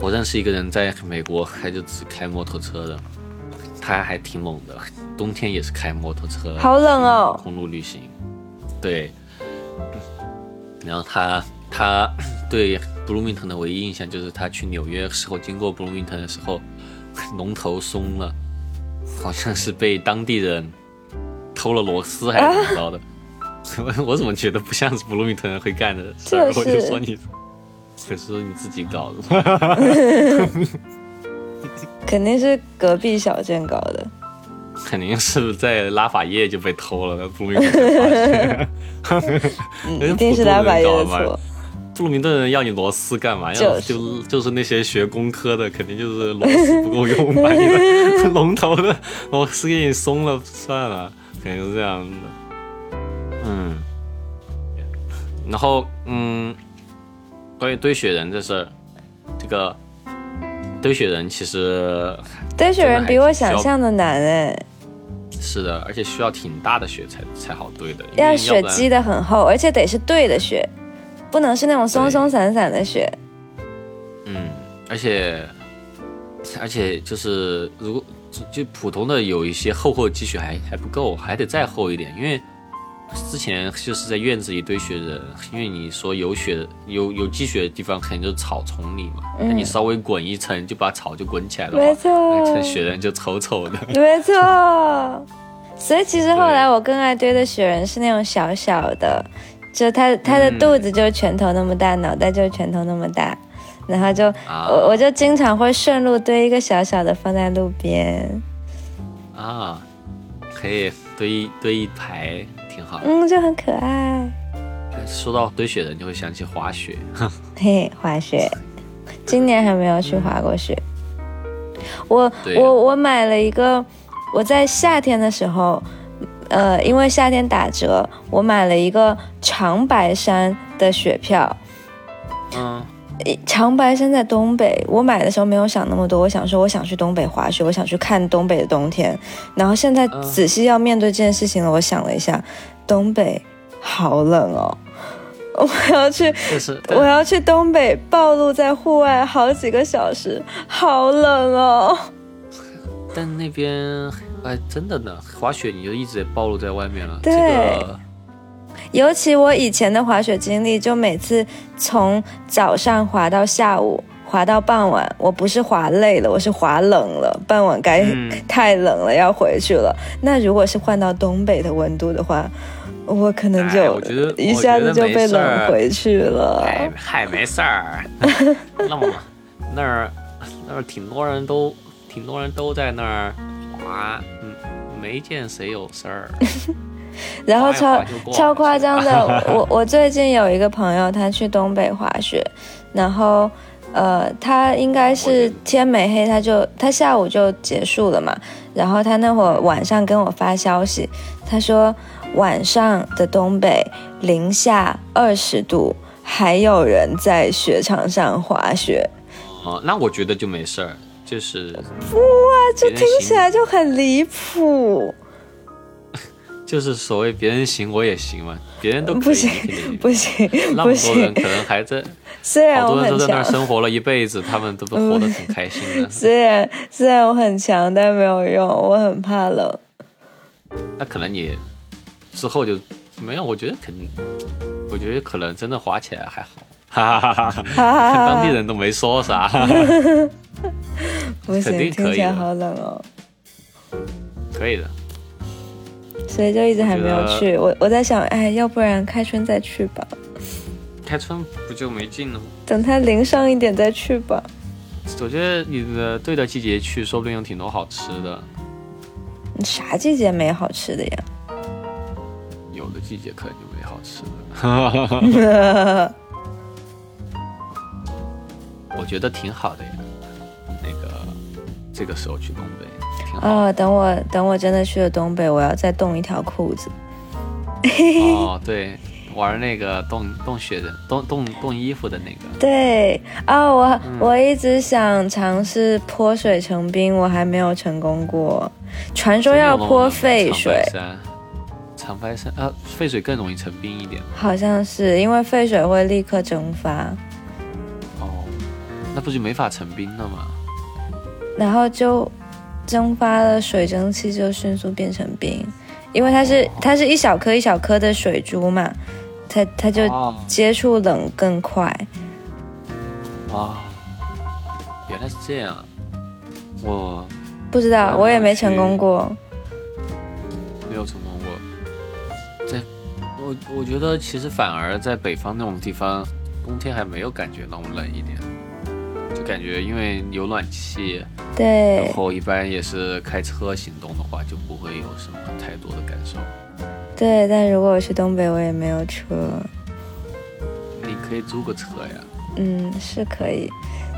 我认识一个人在美国，他就只开摩托车的，他还挺猛的，冬天也是开摩托车，好冷哦。公路旅行。对，然后他他对布鲁明顿的唯一印象就是他去纽约时候经过布鲁明顿的时候，龙头松了，好像是被当地人偷了螺丝还是怎么着的。我 我怎么觉得不像是布鲁明顿人会干的事儿？就是我就说你，可是你自己搞的。肯定是隔壁小镇搞的。肯定是在拉法叶就被偷了，那布鲁明顿一定是拉法叶的错。布鲁明顿人要你螺丝干嘛？要就是就就是那些学工科的，肯定就是螺丝不够用，把你的 龙头的螺丝给你松了算了，肯定是这样的。嗯，然后嗯，关于堆雪人这事儿，这个堆雪人其实 堆雪人比我想象的难哎，是的，而且需要挺大的雪才才好堆的，要雪积的很厚，而且得是对的雪，不能是那种松松散散的雪。嗯，而且而且就是如果就就普通的有一些厚厚积雪还还不够，还得再厚一点，因为之前就是在院子里堆雪人，因为你说有雪有有积雪的地方肯定就是草丛里嘛，那你稍微滚一层就把草就滚起来了没错。那雪人就丑丑的。没错，所以其实后来我更爱堆的雪人是那种小小的，就它它的肚子就是拳头那么大，脑袋就是拳头那么大，然后就、啊。我我就经常会顺路堆一个小小的放在路边，啊，可以堆一堆一排，挺好。嗯，就很可爱。说到堆雪人，就会想起滑雪。嘿，滑雪，今年还没有去滑过雪。我我我买了一个，我在夏天的时候，呃，因为夏天打折，我买了一个长白山的雪票。嗯，诶长白山在东北，我买的时候没有想那么多，我想说我想去东北滑雪，我想去看东北的冬天。然后现在嗯仔细要面对这件事情了，我想了一下，东北好冷哦，我要去我要去东北，暴露在户外好几个小时，好冷哦。但那边哎，真的呢，滑雪你就一直暴露在外面了。对这个尤其我以前的滑雪经历，就每次从早上滑到下午，滑到傍晚，我不是滑累了，我是滑冷了，傍晚该、嗯太冷了，要回去了。那如果是换到东北的温度的话，我可能就哎我觉得一下子就被冷回去了。还还没事儿，那么 那儿那儿挺多人都挺多人都在那儿滑，嗯，没见谁有事儿。然后超超夸张的，我我最近有一个朋友，他去东北滑雪，然后呃，他应该是天没黑，他就他下午就结束了嘛。然后他那会儿晚上跟我发消息，他说晚上的东北零下二十度，还有人在雪场上滑雪。哦，那我觉得就没事儿，就是哇，这听起来就很离谱。就是所谓别人行我也行嘛，别人都不行不行，那么多人可能还在，虽然好多人都在那儿生活了一辈子，他们都都活得很开心的。虽然虽然我很强，但没有用，我很怕冷。那可能你之后就没有，我觉得肯定，我觉得可能真的滑起来还好，哈哈哈哈哈。当地人都没说啥，不行，听起来好冷哦。可以的。所以就一直还没有去，我我在想，哎，要不然开春再去吧。开春不就没劲了吗？等它淋上一点再去吧。我觉得你的对的季节去，说不定有挺多好吃的。你啥季节没好吃的呀？有的季节可能就没好吃的。我觉得挺好的呀，那个这个时候去东北。哦，等我等我真的去了东北，我要再冻一条裤子。哦，对，玩那个冻冻雪的冻冻冻衣服的那个。对，哦，我我一直想尝试泼水成冰，我还没有成功过。传说要泼沸水。长白山啊，沸水更容易成冰一点。好像是因为沸水会立刻蒸发。哦，那不就没法成冰了吗？然后就。蒸发了水蒸气就迅速变成冰，因为它是它是一小颗一小颗的水珠嘛，它它就接触冷更快。啊，原来是这样，我不知道，我也没成功过，没有成功过。在我我觉得其实反而在北方那种地方，冬天还没有感觉那么冷一点。就感觉因为有暖气，对，然后一般也是开车行动的话，就不会有什么太多的感受。对，但如果我去东北，我也没有车。你可以租个车呀。嗯，是可以。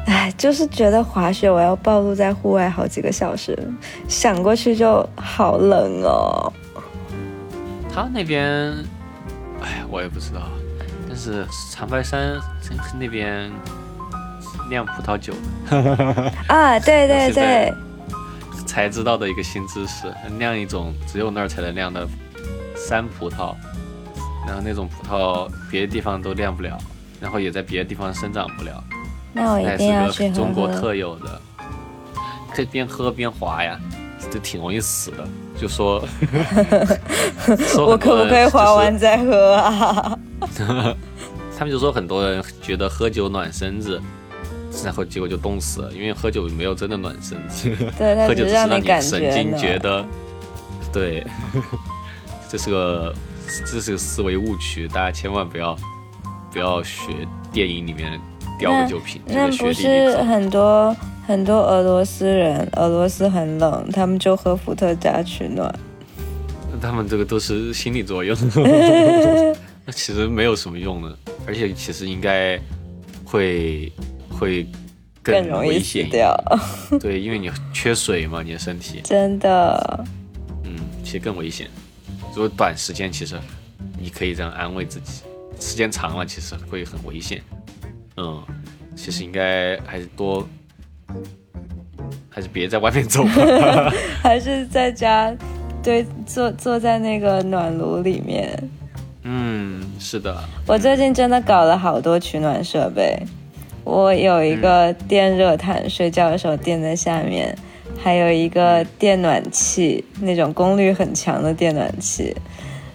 哎，就是觉得滑雪，我要暴露在户外好几个小时，想过去就好冷哦。他那边，哎，我也不知道，但是长白山那边。酿葡萄酒 啊，对对对，才知道的一个新知识，酿一种只有那儿才能酿的山葡萄，然后那种葡萄别的地方都酿不了，然后也在别的地方生长不了，那我一定要去喝。中国特有的，可以边喝边滑呀，就挺容易死的。就说，我可不可以滑完再喝啊？他们就说很多人觉得喝酒暖身子。然后结果就冻死了，因为喝酒没有真的暖身子，喝酒只是让你神经觉得，对，这是个这是个思维误区，大家千万不要不要学电影里面叼个酒瓶。那不是很多很多俄罗斯人，俄罗斯很冷，他们就喝伏特加取暖。他们这个都是心理作用，那其实没有什么用的，而且其实应该会。会更危险掉，对，因为你缺水嘛，你的身体真的，嗯，其实更危险。如果短时间，其实你可以这样安慰自己；时间长了，其实会很危险。嗯，其实应该还是多，还是别在外面走，还是在家，对，坐坐在那个暖炉里面。嗯，是的。我最近真的搞了好多取暖设备。我有一个电热毯，睡觉的时候垫在下面，还有一个电暖器，那种功率很强的电暖器，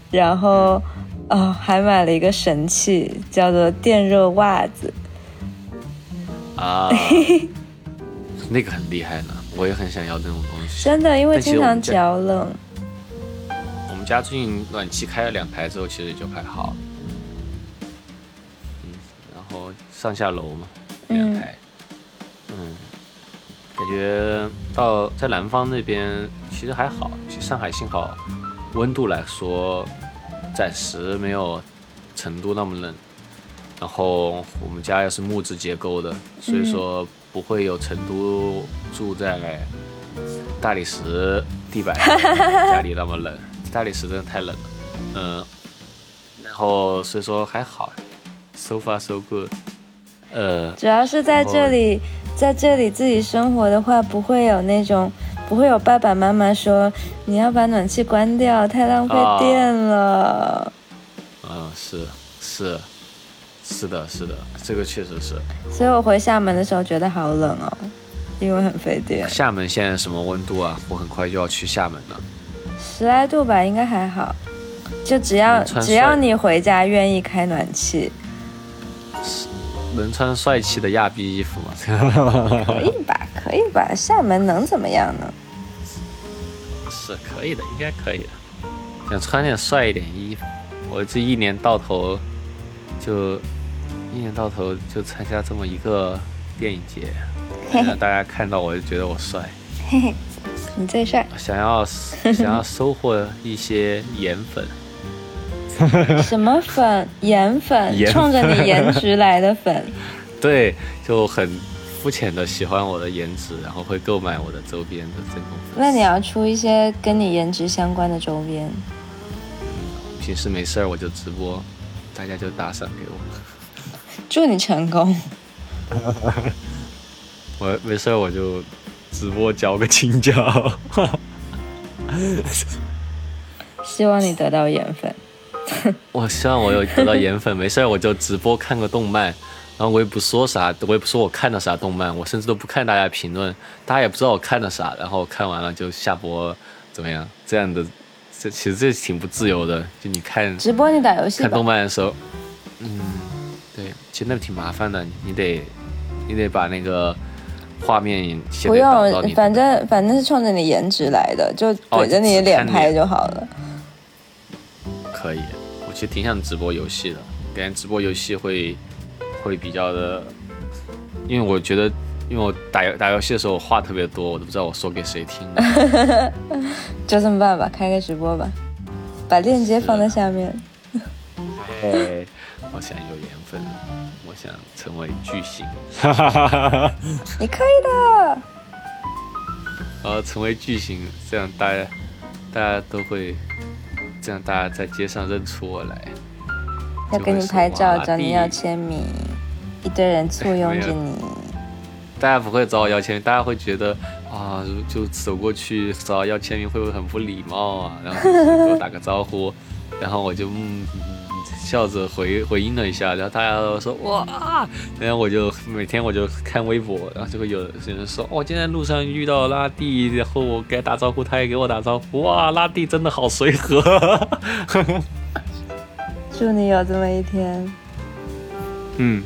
然后，哦，还买了一个神器，叫做电热袜子。啊，那个很厉害呢，我也很想要那种东西。真的，因为经常脚冷。我们家最近暖气开了两台之后，其实也就还好。嗯，然后上下楼嘛，两台，嗯，感觉到在南方那边其实还好，其实上海幸好温度来说暂时没有成都那么冷，然后我们家又是木质结构的，所以说不会有成都住在大理石地板家里那么冷，大理石真的太冷了，嗯，然后所以说还好，so far so good，呃，主要是在这里，在这里自己生活的话，不会有那种，不会有爸爸妈妈说你要把暖气关掉，太浪费电了。嗯，是是是的，是的，这个确实是。所以我回厦门的时候觉得好冷哦，因为很费电。厦门现在什么温度啊？我很快就要去厦门了。十来度吧，应该还好。就只要只要你回家愿意开暖气，能穿帅气的亚逼衣服吗？可以吧，可以吧。厦门能怎么样呢？是可以的，应该可以的。想穿点帅一点衣服。我这一年到头就一年到头就参加这么一个电影节，让大家看到我就觉得我帅。嘿嘿，你最帅。想要想要收获一些颜粉。什么粉？颜粉？冲着你颜值来的粉？对，就很肤浅的喜欢我的颜值，然后会购买我的周边的这种。那你要出一些跟你颜值相关的周边。平时没事儿我就直播，大家就打赏给我。祝你成功。我没事儿我就直播交个青椒。希望你得到颜粉。我希望我有得到颜粉，没事儿我就直播看个动漫，然后我也不说啥，我也不说我看的啥动漫，我甚至都不看大家评论，大家也不知道我看的啥，然后看完了就下播，怎么样？这样的。这其实这挺不自由的，就你看 直播，你打游戏看动漫的时候，嗯，对，其实那挺麻烦的，你得你得把那个画面不用，反正反正是冲着你颜值来的，就怼着你脸拍就好了。可以，我其实挺想直播游戏的，感觉直播游戏会会比较的，因为我觉得。因为我打游打游戏的时候，我话特别多，我都不知道我说给谁听。就这么办吧，开个直播吧，把链接放在下面。哎，我想有缘分，我想成为巨星。你可以的。呃，成为巨星，这样大家大家都会，这样大家在街上认出我来。要跟你拍照，找你要签名，一堆人簇拥着你。大家不会找我要签名，大家会觉得啊，就走过去找要签名会不会很不礼貌啊？然后给我打个招呼，然后我就嗯笑着回回应了一下，然后大家都说哇，然后我就每天我就看微博，然后就会有人说哦今天路上遇到拉蒂，然后我给他打招呼，他也给我打招呼，哇，拉蒂真的好随和。祝你有这么一天。嗯。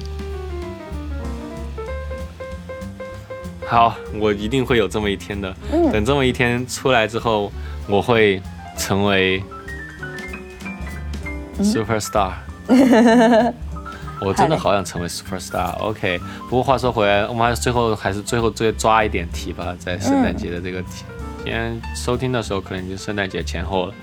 好，我一定会有这么一天的。等这么一天出来之后，我会成为 super star。我真的好想成为 super star。OK，不过话说回来，我们还是最后还是最后最抓一点题吧，在圣诞节的这个题。今天收听的时候可能已经圣诞节前后了，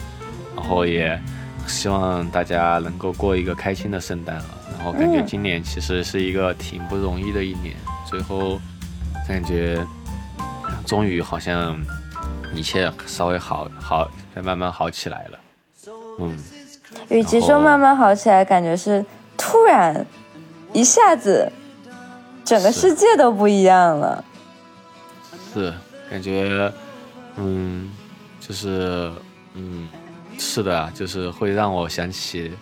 然后也希望大家能够过一个开心的圣诞了。然后感觉今年其实是一个挺不容易的一年，最后。感觉终于好像一切稍微好好再慢慢好起来了，嗯。与其说慢慢好起来，感觉是突然一下子整个世界都不一样了。是，感觉嗯，就是嗯，是的，就是会让我想起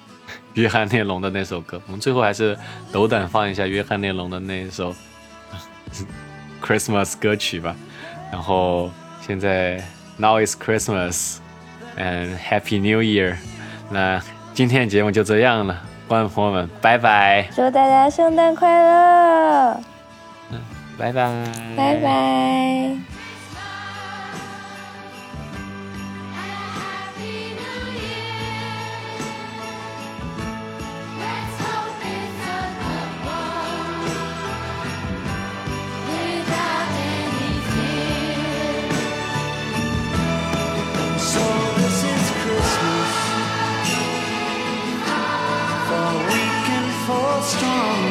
约翰列侬的那首歌。我们最后还是斗胆放一下约翰列侬的那一首。Christmas 歌曲吧，然后现在 Now is Christmas and Happy New Year。那今天的节目就这样了，观众朋友们，拜拜！祝大家圣诞快乐！嗯，拜拜！拜拜！strong.